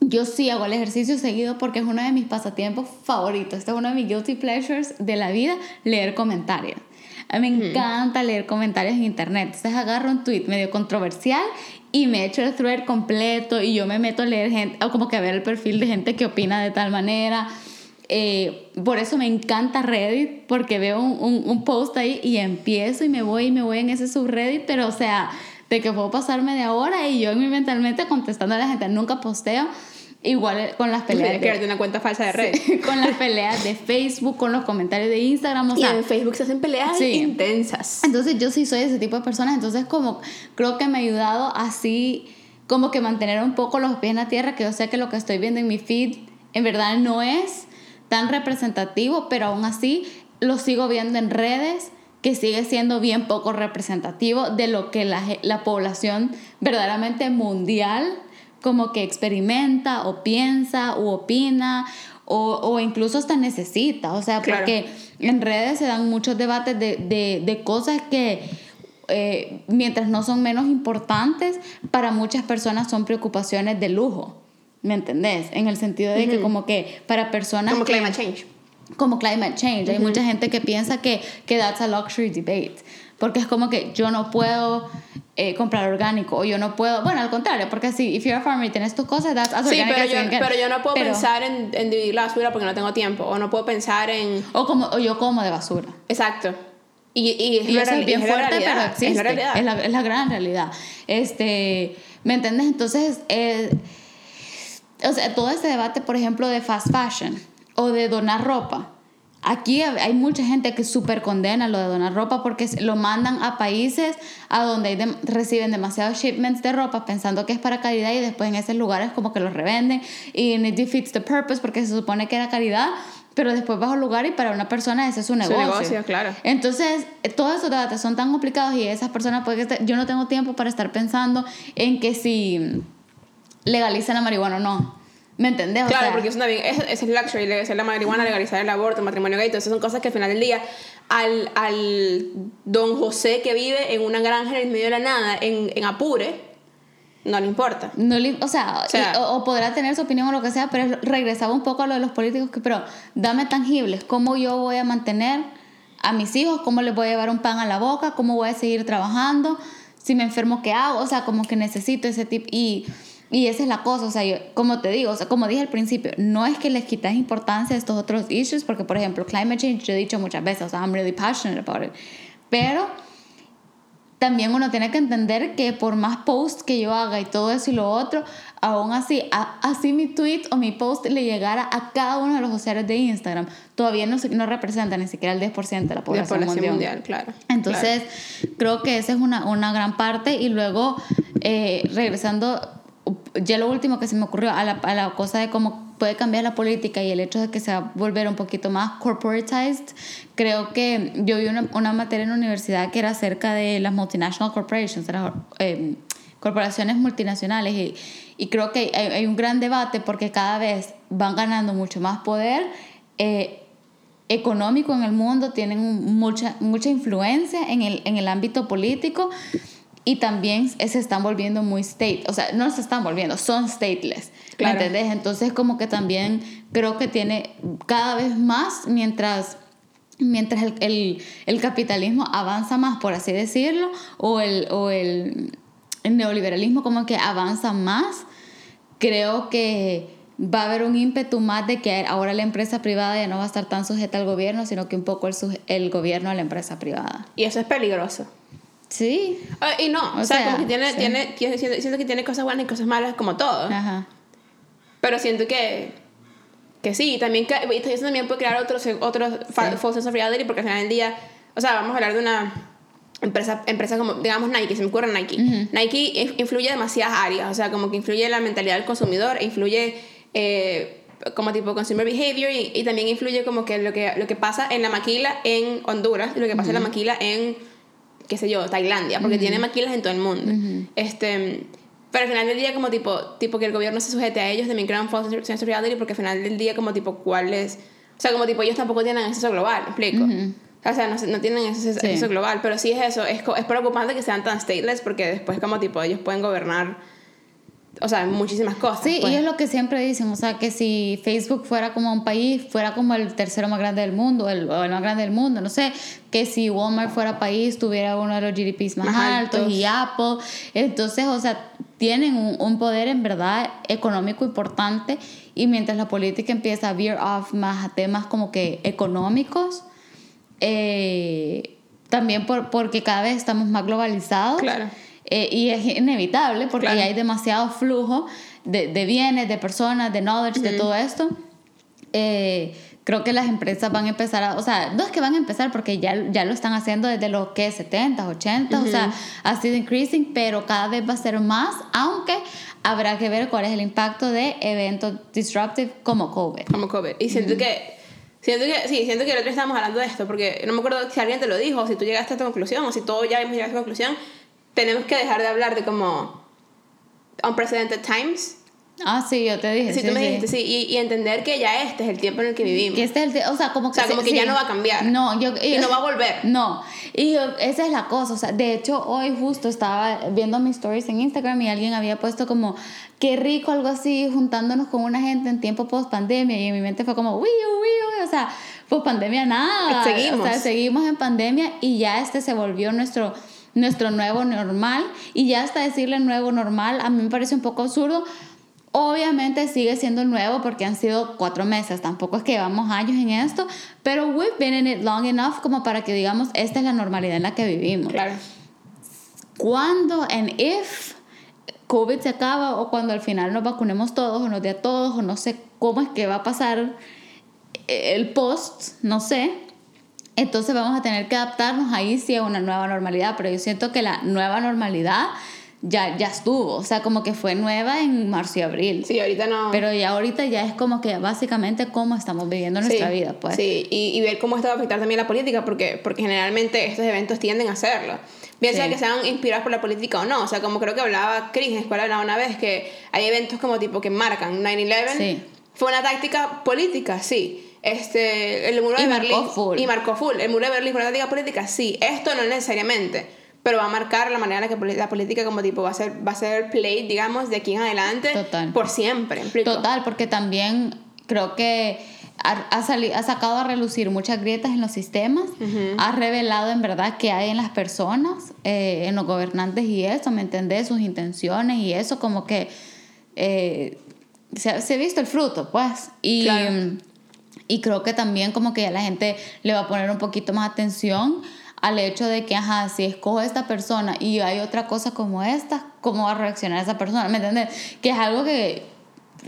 yo sí hago el ejercicio seguido porque es uno de mis pasatiempos favoritos. Este es uno de mis guilty pleasures de la vida, leer comentarios. A mí me encanta leer comentarios en internet. Entonces agarro un tweet medio controversial y me echo el thread completo y yo me meto a leer gente, o como que a ver el perfil de gente que opina de tal manera. Eh, por eso me encanta Reddit, porque veo un, un, un post ahí y empiezo y me voy y me voy en ese subreddit, pero o sea, de que puedo pasarme de ahora y yo mentalmente contestando a la gente, nunca posteo. Igual con las peleas. Tienes que crearte una cuenta falsa de red Sí, con las peleas de Facebook, con los comentarios de Instagram, o y sea, en Facebook se hacen peleas Sí. intensas entonces yo sí soy ese tipo de personas, entonces como creo que me ha ayudado así como que mantener un poco los pies en la tierra, que yo sé que lo que estoy viendo en mi feed en verdad no es tan representativo, pero aún así lo sigo viendo en redes que sigue siendo bien poco representativo de lo que la, la población verdaderamente mundial como que experimenta o piensa o opina o, o incluso hasta necesita, o sea, Claro. porque en redes se dan muchos debates de, de, de cosas que eh, mientras no son menos importantes, para muchas personas son preocupaciones de lujo. ¿Me entendés? En el sentido de que como que para personas como que- climate change como climate change. Hay mucha gente que piensa que, que that's a luxury debate. Porque es como que yo no puedo eh, comprar orgánico o yo no puedo. Bueno, al contrario, porque si if you're a farmer y tienes tus cosas, that's as Sí, pero yo, pero yo no puedo Pero- pensar en, en dividir la basura porque no tengo tiempo. O no puedo pensar en. O, como, o yo como de basura. Exacto. Y, y es, Y eso es bien es fuerte, realidad, pero existe. Es la realidad. Es la, es la gran realidad. Este, ¿Me entiendes? Entonces, eh, o sea, todo este debate, por ejemplo, de fast fashion o de donar ropa. Aquí hay mucha gente que súper condena lo de donar ropa porque lo mandan a países a donde dem- reciben demasiados shipments de ropa pensando que es para caridad y después en esos lugares como que los revenden y it defeats the purpose porque se supone que era caridad, pero después un lugar y para una persona ese es su negocio. negocio, claro. Entonces, todos esos debates son tan complicados y esas personas pueden estar, yo no tengo tiempo para estar pensando en que si legalizan la marihuana o no. ¿Me entendés? O Claro, sea, porque es, una, es, es el luxury, legalizar la marihuana, legalizar el aborto, el matrimonio gay, todas esas son cosas que al final del día al, al don José que vive en una granja en el medio de la nada, en, en Apure, no le importa. No le- o, sea, O sea- y- o, o podrá tener su opinión o lo que sea, pero regresaba un poco a lo de los políticos, que, pero dame tangibles, ¿cómo yo voy a mantener a mis hijos? ¿Cómo les voy a llevar un pan a la boca? ¿Cómo voy a seguir trabajando? Si me enfermo, ¿qué hago? O sea, como que necesito ese tipo. Y, y esa es la cosa, o sea, yo, como te digo, o sea, como dije al principio, no es que les quitas importancia a estos otros issues, porque por ejemplo, climate change, yo he dicho muchas veces, o sea, I'm really passionate about it, pero también uno tiene que entender que por más posts que yo haga y todo eso y lo otro, aún así, a- así mi tweet o mi post le llegara a cada uno de los usuarios de Instagram, todavía no, no representa ni siquiera el 10% de la población, población mundial. mundial, claro. Entonces, creo que esa es una, una gran parte. Y luego, eh, regresando ya lo último que se me ocurrió a la, a la cosa de cómo puede cambiar la política y el hecho de que se va a volver un poquito más corporatized, creo que yo vi una, una materia en la universidad que era acerca de las multinational corporations, las eh, corporaciones multinacionales y, y creo que hay, hay, un gran debate porque cada vez van ganando mucho más poder. Eh, económico en el mundo, tienen mucha, mucha influencia en el, en el ámbito político y también se están volviendo muy state, o sea, no se están volviendo, son stateless, claro. ¿me entendés? Entonces como que también creo que tiene cada vez más mientras mientras el, el, el capitalismo avanza más, por así decirlo, o el, o el, el neoliberalismo como que avanza más, creo que va a haber un ímpetu más de que ahora la empresa privada ya no va a estar tan sujeta al gobierno, sino que un poco el, el gobierno a la empresa privada. Y eso es peligroso. Sí. Uh, y no, o, o sea, sea, como que tiene, sí. tiene, tiene siento, siento, que tiene cosas buenas y cosas malas como todo. Ajá. Pero siento que, que sí, también que eso también puede crear otros, otros sí. false sense of reality porque al final del día, o sea, vamos a hablar de una empresa, empresa como, digamos, Nike, se me ocurre Nike. Uh -huh. Nike influye demasiadas áreas, o sea, como que influye la mentalidad del consumidor, influye eh, como tipo consumer behavior y, y, también influye como que lo, que lo que pasa en la maquila en Honduras y lo que pasa uh -huh. en la maquila en qué sé yo, Tailandia, porque uh -huh. tiene maquilas en todo el mundo. Uh -huh. Este, pero al final del día como tipo, tipo que el gobierno se sujete a ellos también crean false sense of reality porque al final del día como tipo cuál es, o sea, como tipo ellos tampoco tienen acceso global, ¿me explico? O sea, no, no tienen acceso, sí. acceso global, pero sí es eso, es, es preocupante que sean tan stateless porque después como tipo ellos pueden gobernar o sea, muchísimas cosas. Sí, pues. y es lo que siempre dicen, o sea, que si Facebook fuera como un país, fuera como el tercero más grande del mundo, el, o el más grande del mundo, no sé, que si Walmart fuera país, tuviera uno de los GDPs más, más altos, altos, y Apple, entonces, o sea, tienen un, un, poder en verdad económico importante y mientras la política empieza a veer off más a temas como que económicos, eh, también por, porque cada vez estamos más globalizados. Claro eh, y es inevitable porque claro. hay demasiado flujo de, de, bienes, de personas, de knowledge, uh -huh. de todo esto. Eh, creo que las empresas van a empezar a, o sea, no es que van a empezar porque ya, ya lo están haciendo desde los que 70, 80, uh -huh. o sea, ha sido increasing, pero cada vez va a ser más, aunque habrá que ver cuál es el impacto de eventos disruptive como COVID. Como COVID. Y siento uh -huh. que Siento que, sí, siento que el otro día estábamos hablando de esto, porque no me acuerdo si alguien te lo dijo, o si tú llegaste a esta conclusión, o si todos ya hemos llegado a esta conclusión, tenemos que dejar de hablar de como unprecedented times. Ah, sí, yo te dije. Sí, sí tú me dijiste, sí. Y, y, entender que ya este es el tiempo en el que vivimos. Que este es el o sea, como que, o sea, como que sí. ya no va a cambiar. No, yo, y, y, no va a volver. No, y yo, esa es la cosa. O sea, de hecho, hoy justo estaba viendo mis stories en Instagram y alguien había puesto como, qué rico, algo así, juntándonos con una gente en tiempo post pandemia. Y en mi mente fue como, uy, uy, uy, o sea, post pandemia nada. Seguimos. O sea, seguimos en pandemia y ya este se volvió nuestro nuestro nuevo normal y ya hasta decirle nuevo normal a mí me parece un poco absurdo. Obviamente sigue siendo nuevo porque han sido cuatro meses, tampoco es que llevamos años en esto, pero we've been in it long enough como para que digamos esta es la normalidad en la que vivimos. Claro. Cuando and if COVID se acaba o cuando al final nos vacunemos todos o nos dé a todos o no sé cómo es que va a pasar el post, no sé, entonces vamos a tener que adaptarnos ahí sí a una nueva normalidad, pero yo siento que la nueva normalidad ya, ya estuvo, o sea, como que fue nueva en marzo y abril. Sí, ahorita no. Pero ya ahorita ya es como que básicamente cómo estamos viviendo nuestra sí, vida, pues. Sí, y, y, ver cómo esto va a afectar también la política, porque, porque generalmente estos eventos tienden a hacerlo. Bien sea sí. que sean inspirados por la política o no, o sea, como creo que hablaba Chris en escuela hablaba una vez, que hay eventos como tipo que marcan 9-11. Sí. Fue una táctica política, sí este, el muro y de marcó Berlín. Full. Y marcó full. El muro de Berlín fue una táctica política, sí. Esto no necesariamente. Pero va a marcar la manera en la que la política como tipo va a ser, va a ser play, digamos, de aquí en adelante. Total. Por siempre. Total, porque también creo que ha, ha, salido, ha sacado a relucir muchas grietas en los sistemas, uh -huh. ha revelado en verdad qué hay en las personas, eh, en los gobernantes y eso, ¿me entendés? Sus intenciones y eso, como que eh, se, se, ha visto el fruto, pues. Y, claro. Y creo que también como que ya la gente le va a poner un poquito más atención al hecho de que, ajá, si escojo esta persona y hay otra cosa como esta, ¿cómo va a reaccionar esa persona? ¿Me entiendes? Que es algo que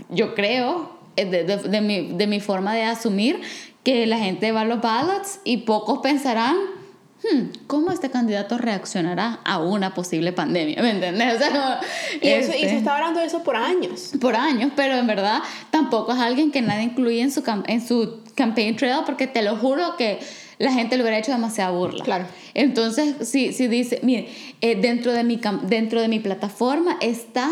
yo creo, de, de, de, mi, de mi forma de asumir, que la gente va a los ballots y pocos pensarán hmm, ¿cómo este candidato reaccionará a una posible pandemia? ¿Me entendés? O sea, como, Y, eso- y se está hablando de eso por años. por años, pero en verdad tampoco es alguien que nadie incluye en su, en su campaign trail porque te lo juro que la gente le hubiera hecho demasiada burla. Claro. Entonces, si, si dice, mire, eh, dentro, de mi, cam- dentro de mi plataforma está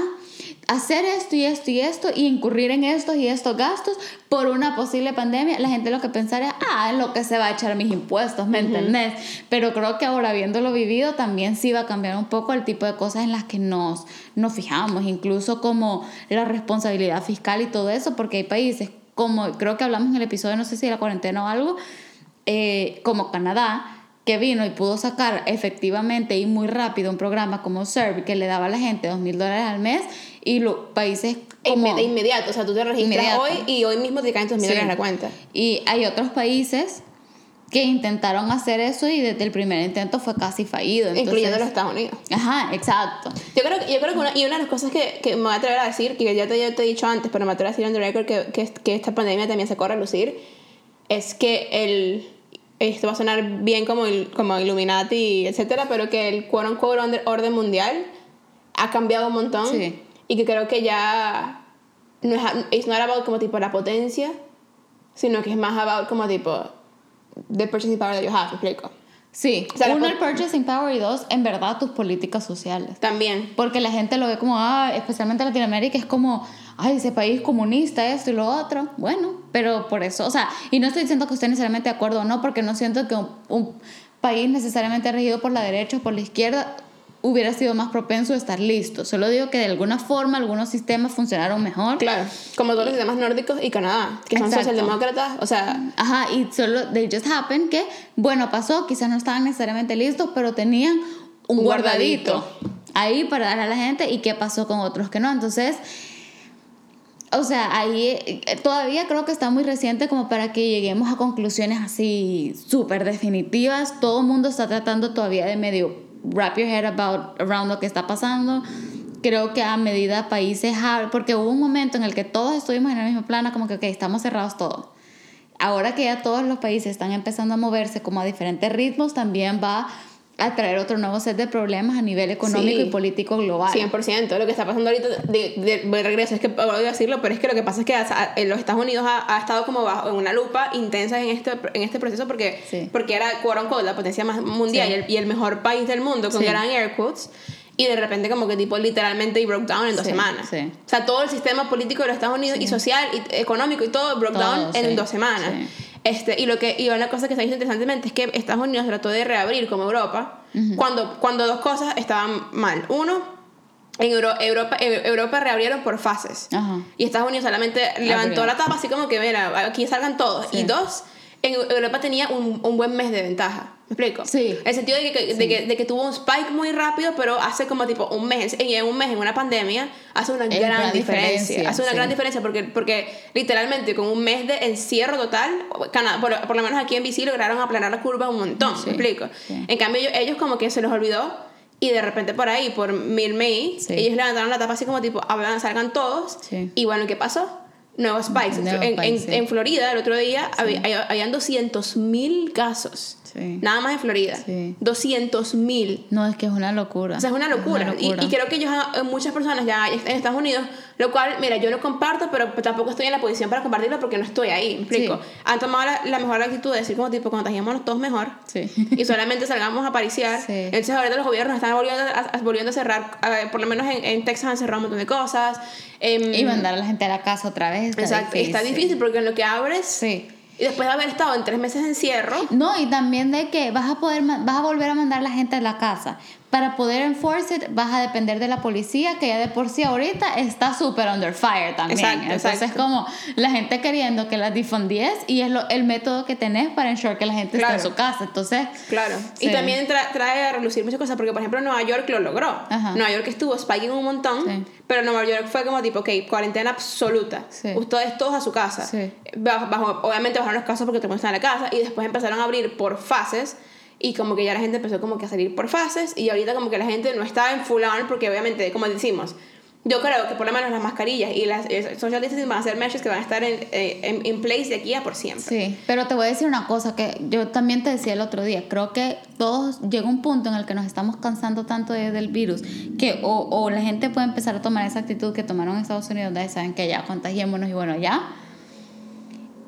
hacer esto y esto y esto y incurrir en estos y estos gastos por una posible pandemia, la gente lo que pensaría, ah, en lo que se va a echar mis impuestos, ¿me entendés? Pero creo que ahora habiéndolo vivido también sí va a cambiar un poco el tipo de cosas en las que nos, nos fijamos, incluso como la responsabilidad fiscal y todo eso, porque hay países como creo que hablamos en el episodio, no sé si de la cuarentena o algo, eh, como Canadá, que vino y pudo sacar efectivamente y muy rápido un programa como Serve que le daba a la gente dos mil dólares al mes y los países como... Inmediato, o sea, tú te registras Inmediato. hoy y hoy mismo te caen tus mil Sí. dólares en la cuenta. Y hay otros países que intentaron hacer eso y desde el primer intento fue casi fallido. Entonces, incluyendo los Estados Unidos. Ajá, exacto. Yo creo, yo creo que una, y una de las cosas que, que me voy a atrever a decir, que ya te, ya te he dicho antes, pero me atrevo a decir en the record que, que, que esta pandemia también se corre a lucir, es que el, esto va a sonar bien como, il- como Illuminati, etcétera, pero que el unquote orden, orden mundial ha cambiado un montón Sí. Y que creo que ya no es, it's not about como tipo la potencia, sino que es más about como tipo the purchasing power that you have, ¿me explico? Sí, O sea, uno, el purchasing power y dos, en verdad, tus políticas sociales. También. Porque la gente lo ve como, ah, especialmente en Latinoamérica, es como, ay, ese país comunista, esto y lo otro. Bueno, pero por eso, o sea, y no estoy diciendo que esté necesariamente de acuerdo o no, porque no siento que un, un país necesariamente regido por la derecha o por la izquierda hubiera sido más propenso a estar listo. Solo digo que de alguna forma algunos sistemas funcionaron mejor. Claro, como todos los sistemas nórdicos y Canadá, que son Exacto. socialdemócratas, o sea, Ajá, y solo, they just happen que, bueno, pasó, quizás no estaban necesariamente listos, pero tenían un, guardadito. ahí para dar a la gente y qué pasó con otros que no. Entonces, o sea, ahí eh, todavía creo que está muy reciente como para que lleguemos a conclusiones así súper definitivas. Todo el mundo está tratando todavía de medio wrap your head about around lo que está pasando. Creo que a medida países, porque hubo un momento en el que todos estuvimos en el mismo plano, como que, ok, estamos cerrados todos. Ahora que ya todos los países están empezando a moverse como a diferentes ritmos, también va a traer otro nuevo set de problemas a nivel económico Sí. y político global. 100%. Lo que está pasando ahorita, de, de, de regreso, es que puedo decirlo, pero es que lo que pasa es que a- en los Estados Unidos ha, ha estado como bajo una lupa intensa en este, en este proceso porque, Sí. porque era, quote unquote, la potencia más mundial Sí. y, el, y el mejor país del mundo, con gran air quotes. Y de repente como que tipo literalmente y broke down en dos semanas. O sea, todo el sistema político de los Estados Unidos y social y económico y todo broke Todo, down en dos semanas. Este, y lo que y una cosa que se visto interesantemente es que Estados Unidos trató de reabrir como Europa cuando, cuando dos cosas estaban mal. Uno, en Euro- Europa, Eu- Europa reabrieron por fases. Ajá. Y Estados Unidos solamente levantó Abrió. la tapa así como que, mira, aquí salgan todos. Sí. Y dos, en Eu- Europa tenía un, un buen mes de ventaja. ¿Me explico? Sí. En el sentido de que, de, que, de que tuvo un spike muy rápido, pero hace como tipo un mes, en un mes, en una pandemia, hace una Es gran gran diferencia. diferencia, Hace una sí. gran diferencia porque, porque literalmente con un mes de encierro total, Canadá, por, por lo menos aquí en BC lograron aplanar la curva un montón, Sí, ¿me explico? sí. En cambio ellos, ellos como que se les olvidó y de repente por ahí, por mil May, Sí. ellos levantaron la tapa así como tipo, salgan todos. Sí. Y bueno, ¿qué pasó? Nuevos spikes. Nuevos en, spikes, en- sí. en Florida el otro día había, habían 200 mil casos. Sí. Nada más en Florida. Sí. 200 mil. No, es que es una locura. O sea, es una locura. Y- Y, creo que ellos, eh, muchas personas ya en Estados Unidos, lo cual, mira, yo lo comparto, pero tampoco estoy en la posición para compartirlo porque no estoy ahí, ¿me explico? Sí. Han tomado la, la mejor actitud de decir como tipo, contagiémonos todos mejor. Sí. Y solamente salgamos a pariciar. Entonces ahorita los gobiernos están volviendo a, volviendo a cerrar, por lo menos en, en Texas han cerrado un montón de cosas. Em, Y mandar a la gente a la casa otra vez. Está exacto, difícil. está difícil porque en lo que abres Sí. Y después de haber estado en tres meses de encierro, No, y también de que vas a poder vas a volver a mandar a la gente a la casa. Para poder enforce it, vas a depender de la policía, que ya de por sí ahorita está súper under fire también. Exacto, Entonces, exacto. como la gente queriendo que las difundies y es lo, el método que tenés para ensure que la gente Claro. esté en su casa. Entonces, Claro. Sí. Y también tra- trae a relucir muchas cosas, porque por ejemplo Nueva York lo logró. Ajá. Nueva York estuvo spiking un montón, Sí. pero Nueva York fue como tipo, ok, cuarentena absoluta. Sí. Ustedes todos a su casa. Bajo, bajo- obviamente bajaron los casos porque todo el mundo en la casa y después empezaron a abrir por fases. Y como que ya la gente empezó como que a salir por fases y ahorita como que la gente no está en full on porque obviamente, como decimos, yo creo que por lo menos las mascarillas y las eh, social distancing van a ser measures que van a estar en, eh, en, en place de aquí a por siempre. Sí, pero te voy a decir una cosa que yo también te decía el otro día. Creo que todos llega un punto en el que nos estamos cansando tanto de- del virus que o, o la gente puede empezar a tomar esa actitud que tomaron en Estados Unidos, de saben que ya contagiémonos y bueno, ya.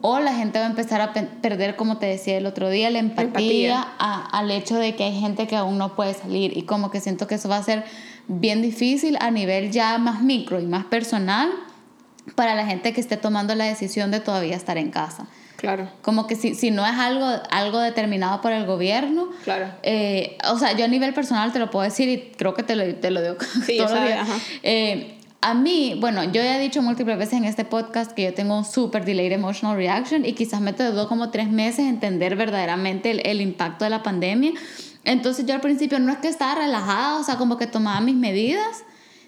O la gente va a empezar a pe- perder, como te decía el otro día, la empatía, Empatía. a- al hecho de que hay gente que aún no puede salir. Y como que siento que eso va a ser bien difícil a nivel ya más micro y más personal para la gente que esté tomando la decisión de todavía estar en casa. Claro, Como que si, si no es algo, algo determinado por el gobierno, claro. eh, o sea, yo a nivel personal te lo puedo decir y creo que te lo, te lo digo Sí, todos los días. ajá. Eh, a mí, bueno, yo ya he dicho múltiples veces en este podcast que yo tengo un super delayed emotional reaction y quizás me tardó como tres meses entender verdaderamente el, el impacto de la pandemia. Entonces yo al principio no es que estaba relajada, o sea, como que tomaba mis medidas.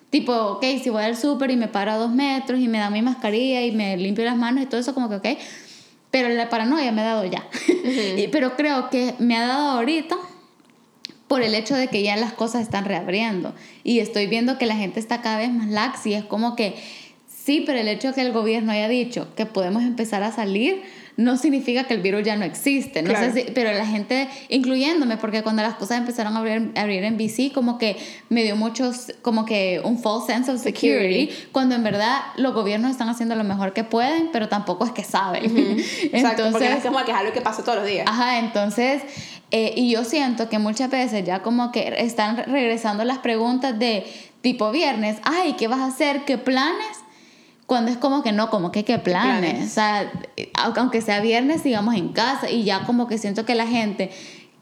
Tipo, ok, si voy al súper y me paro a dos metros y me dan mi mascarilla y me limpio las manos y todo eso, como que ok. Pero la paranoia me ha dado ya. Pero creo que me ha dado ahorita por el hecho de que ya las cosas están reabriendo. Y estoy viendo que la gente está cada vez más lax y es como que sí, pero el hecho de que el gobierno haya dicho que podemos empezar a salir no significa que el virus ya no existe. No Claro. sé si, pero la gente, incluyéndome, porque cuando las cosas empezaron a abrir, a abrir en BC, como que me dio muchos, como que un false sense of security, Security. cuando en verdad los gobiernos están haciendo lo mejor que pueden, pero tampoco es que saben. Exacto, porque Entonces, es como que es algo que pasa todos los días. Ajá, entonces, eh, y yo siento que muchas veces ya como que están regresando las preguntas de tipo viernes, ay, ¿qué vas a hacer? ¿Qué planes? Cuando es como que no, como que qué planes. planes? O sea, aunque aunque sea viernes, sigamos en casa y ya como que siento que la gente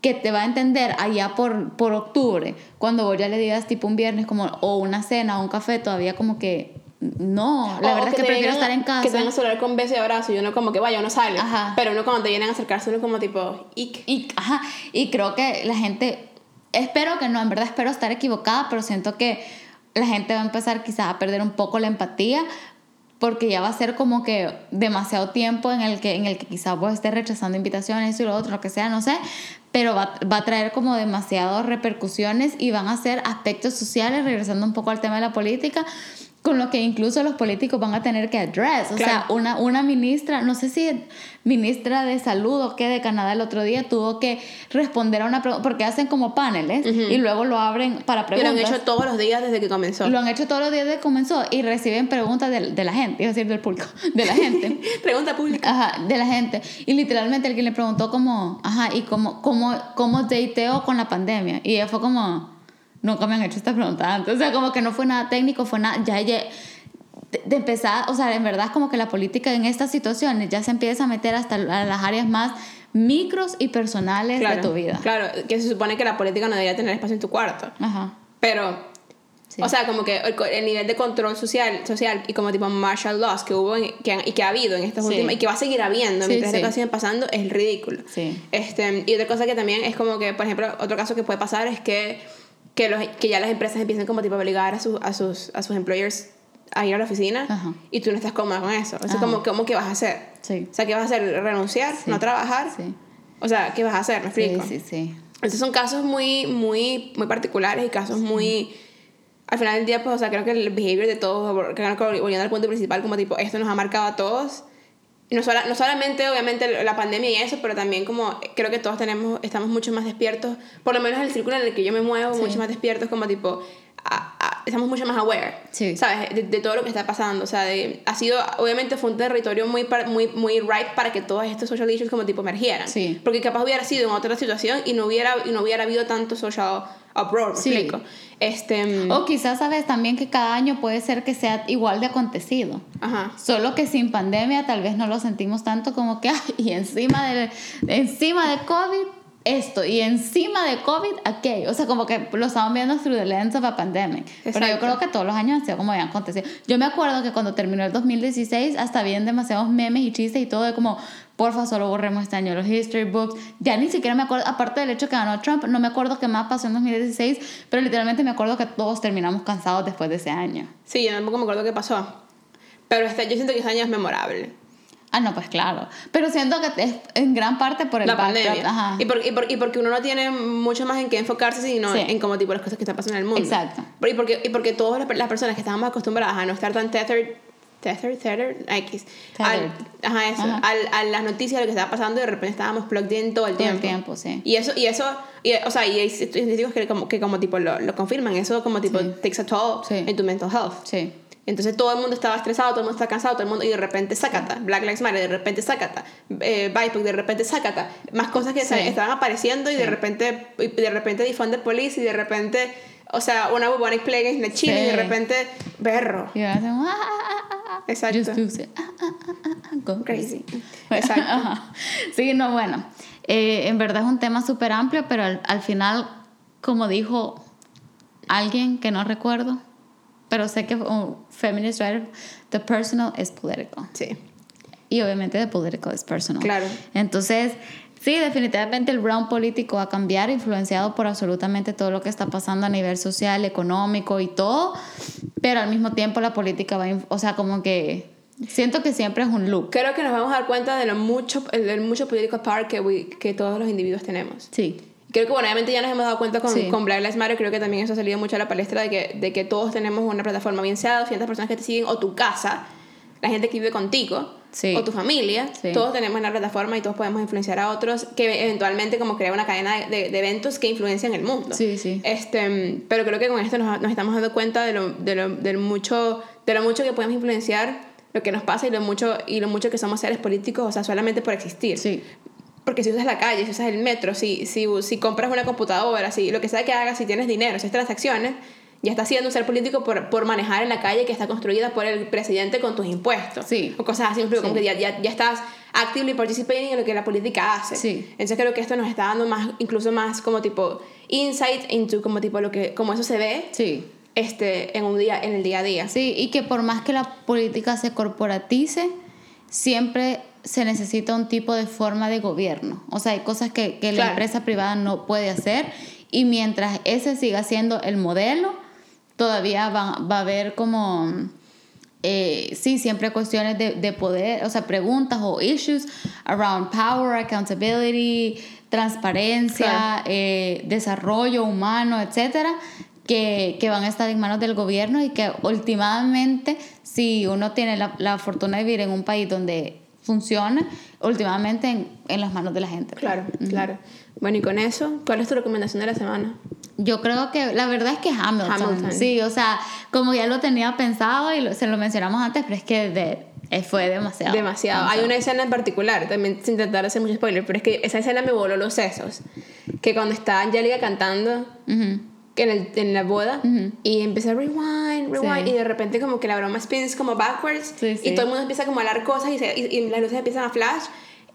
que te va a entender allá por, por octubre, cuando vos ya le digas tipo un viernes como o una cena o un café, todavía como que no, la O- verdad es que prefiero vengan- estar en Que casa. vengan a hablar con beso y abrazo y uno como que vaya, uno sale. Ajá. Pero uno cuando te vienen a acercarse uno como tipo, ick. Y, ajá, y creo que la gente, espero que no, en verdad espero estar equivocada, pero siento que la gente va a empezar quizás a perder un poco la empatía porque ya va a ser como que demasiado tiempo en el que, en el que quizás vos estés rechazando invitaciones y lo otro, lo que sea, no sé, pero va, va a traer como demasiadas repercusiones y van a ser aspectos sociales, regresando un poco al tema de la política, con lo que incluso los políticos van a tener que address. O sea, una, una ministra, no sé si ministra de salud o qué de Canadá el otro día tuvo que responder a una pregunta, porque hacen como paneles y luego lo abren para Y lo preguntas. han hecho todos los días desde que comenzó. Lo han hecho todos los días desde que comenzó y reciben preguntas de, de la gente, a decir del público, de la gente. Pregunta pública. Ajá, de la gente. Y literalmente alguien le preguntó como, ajá, ¿y cómo, cómo, cómo dateo con la pandemia? Y ella fue como, nunca me han hecho esta pregunta antes. O sea, como que no fue nada técnico, fue nada, ya ella, de, de empezar, o sea, en verdad como que la política en estas situaciones ya se empieza a meter hasta las áreas más micros y personales Claro, de tu vida. Claro, que se supone que la política no debería tener espacio en tu cuarto. Ajá. Pero, Sí. o sea, como que el, el nivel de control social, social y como tipo martial laws que hubo en- que han- y que ha habido en estas Sí. últimas y que va a seguir habiendo Sí, mientras estas cosas siguen pasando es ridículo. Sí. Este, y otra cosa que también es como que, por ejemplo, otro caso que puede pasar es que, que, los, que ya las empresas empiecen como tipo a obligar a, sus a, sus, a sus employers a ir a la oficina Ajá. y tú no estás cómoda con eso. O sea, como, como que vas a hacer. Sí. O sea, ¿qué vas a hacer? ¿Renunciar? Sí. ¿No trabajar? Sí. O sea, ¿qué vas a hacer? ¿Me Sí, explico? sí, sí. Estos son casos muy, muy, muy particulares y casos muy... Al final del día, pues, o sea, creo que el behavior de todos, volviendo al punto principal, como tipo, esto nos ha marcado a todos. No, sola- no solamente, obviamente, la pandemia y eso, pero también como creo que todos tenemos, estamos mucho más despiertos, por lo menos en el círculo en el que yo me muevo, Sí. mucho más despiertos, como tipo, a- estamos mucho más aware, Sí. ¿sabes? De, de todo lo que está pasando. O sea, de, ha sido, obviamente, fue un territorio muy, muy, muy ripe para que todos estos social issues como tipo emergieran. Sí. Porque capaz hubiera sido en otra situación y no hubiera, y no hubiera habido tanto social uproar, ¿me Sí. explico? Este, O quizás sabes también que cada año puede ser que sea igual de acontecido. ajá. Solo que sin pandemia tal vez no lo sentimos tanto como que, ay, y encima de, encima de COVID, esto, y encima de COVID, aquello. O sea, como que lo estamos viendo through the lens of a pandemic. Pero yo Exacto. creo que todos los años han sido como habían acontecido. Yo me acuerdo que cuando terminó el 2016, hasta habían demasiados memes y chistes y todo de como, porfa, solo borremos este año los history books. Ya ni siquiera me acuerdo, aparte del hecho que ganó Trump, no me acuerdo qué más pasó en 2016, pero literalmente me acuerdo que todos terminamos cansados después de ese año. Sí, yo tampoco me acuerdo qué pasó. Pero este, yo siento que ese año es memorable. Ah, no, pues claro. Pero siento que es en gran parte por el la pandemia. Ajá. Y, por- y por- y porque uno no tiene mucho más en qué enfocarse, sino Sí. en como tipo las cosas que están pasando en el mundo. Exacto. Y porque, y porque todas las, personas que estábamos acostumbradas a no estar tan tethered, tethered, tethered, X, al, ajá, eso, Ajá. Al, a las noticias de lo que estaba pasando, de repente estábamos plugged in todo el Todo el tiempo. tiempo, sí. Y eso, y eso, y, o sea, y hay científicos que como, que como tipo lo, lo confirman, eso como tipo Sí. takes a toll Sí. en tu mental health. Sí. Entonces todo el mundo estaba estresado, todo el mundo estaba cansado, todo el mundo, y de repente sácata, Black Lives Matter, de repente sácata, eh, BIPOC, de repente sácata, más cosas que Sí. estaban apareciendo y de repente, y de repente defund the police y de repente, o sea, una bubonic plague en la China y de Sí. repente, berro. Y ahora hacen, ah, ah, ah, ah, Exacto. Just do. Ah, ah, ah, ah, ah, go Crazy. crazy. Exacto. Ajá. Sí, no, bueno. eh, en verdad es un tema súper amplio, pero al, al final, como dijo alguien que no recuerdo, pero sé que un feminist writer, the personal is political. Sí, Y obviamente the political is personal. Claro. Entonces, sí, definitivamente el realm político va a cambiar, influenciado por absolutamente todo lo que está pasando a nivel social, económico y todo, pero al mismo tiempo la política va, o sea, como que siento que siempre es un loop. creo que nos vamos a dar cuenta de lo mucho, del mucho political power que, we- que todos los individuos tenemos. Sí, Creo que, bueno, obviamente ya nos hemos dado cuenta con, Sí. con Black Lives Matter, creo que también eso ha salido mucho a la palestra de que, de que todos tenemos una plataforma, bien sea 200 personas que te siguen, o tu casa, la gente que vive contigo, Sí. o tu familia, Sí. todos tenemos una plataforma y todos podemos influenciar a otros, que eventualmente como crea una cadena de, de- eventos que influencian el mundo. Sí, sí. Este, pero creo que con esto nos, nos estamos dando cuenta de lo, de, lo, del mucho, de lo mucho que podemos influenciar lo que nos pasa y lo mucho, y lo mucho que somos seres políticos, o sea, solamente por existir. Porque si usas la calle, si usas el metro, si, si, si compras una computadora, si lo que sea que hagas, si tienes dinero, si haces transacciones, ya estás siendo un ser político por, por manejar en la calle que está construida por el presidente con tus impuestos. Sí. O cosas así, como Sí. que ya, ya, ya estás actively participating en lo que la política hace. Sí. Entonces creo que esto nos está dando más, incluso más como tipo insight into como tipo lo que, como eso se ve sí. este, en un día, en el día a día. Sí, y que por más que la política se corporatice, siempre se necesita un tipo de forma de gobierno. O sea, hay cosas que, que la empresa privada no puede hacer y mientras ese siga siendo el modelo, todavía va, va a haber como, eh, sí, siempre cuestiones de, de poder, o sea, preguntas o issues around power, accountability, transparencia, Claro. eh, desarrollo humano, etcétera, que, que van a estar en manos del gobierno y que últimamente, si uno tiene la, la fortuna de vivir en un país donde funciona, últimamente en, en las manos de la gente. Claro, claro. Bueno, y con eso, ¿cuál es tu recomendación de la semana? Yo creo que la verdad es que Hamilton. Hamilton. Sí, o sea, como ya lo tenía pensado y lo- se lo mencionamos antes, pero es que de- eh, fue demasiado. Demasiado. Hay una escena en particular, también sin intentar hacer mucho spoiler, pero es que esa escena me voló los sesos. Que cuando está Angélica cantando Ujú. que en, el, en la boda y empieza rewind, rewind, Sí. y de repente como que la broma spins como backwards Sí, sí. y todo el mundo empieza como a hablar cosas y, se- y- y las luces empiezan a flash.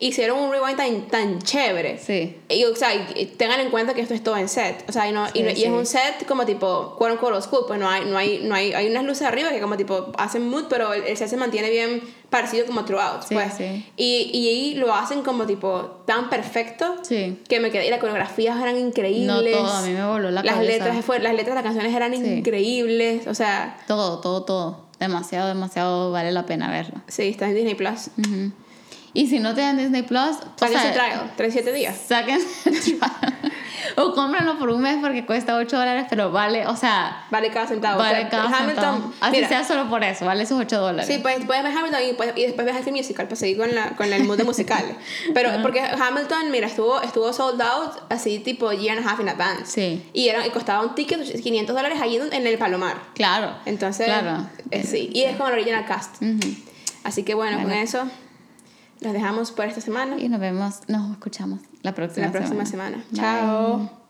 Hicieron un rewind tan, tan chévere. Sí. Y, o sea, y- y tengan en cuenta que esto es todo en set. O sea, y, no, y, Sí, y sí. es un set como tipo, quote unquote, school. Pues no hay, no hay, no hay, hay unas luces arriba que como tipo hacen mood, pero el, el set se mantiene bien parecido como throughout. Sí, pues. Y, y lo hacen como tipo tan perfecto Sí. que me quedé. Y las coreografías eran increíbles. No todo, a mí me voló la las cabeza. letras fue- las letras de las canciones eran increíbles. O sea, Todo, todo, todo. Demasiado, demasiado vale la pena verlo. sí, está en Disney Plus. Ujú. Y si no te dan Disney Plus, Saquen su trial, 37 días. Saquen o cómprenlo por un mes porque cuesta 8 dólares, pero vale, o sea, Vale cada centavo. vale O sea, cada Hamilton, centavo. Así mira, sea solo por eso, vale esos 8 dólares. Sí, pues puedes ver Hamilton y, pues- y después ves School Musical para seguir con, la, con el de musical. Pero porque Hamilton, mira, estuvo, estuvo sold out así tipo year and a half in advance. Sí. Y, era, y costaba un ticket 500 dólares ahí en el Palomar. Claro. Entonces, Claro. eh, sí. Y es con el original cast. Ujú. Así que bueno, con Bueno. eso los dejamos por esta semana. Y nos vemos, nos escuchamos la próxima La próxima semana. Chao.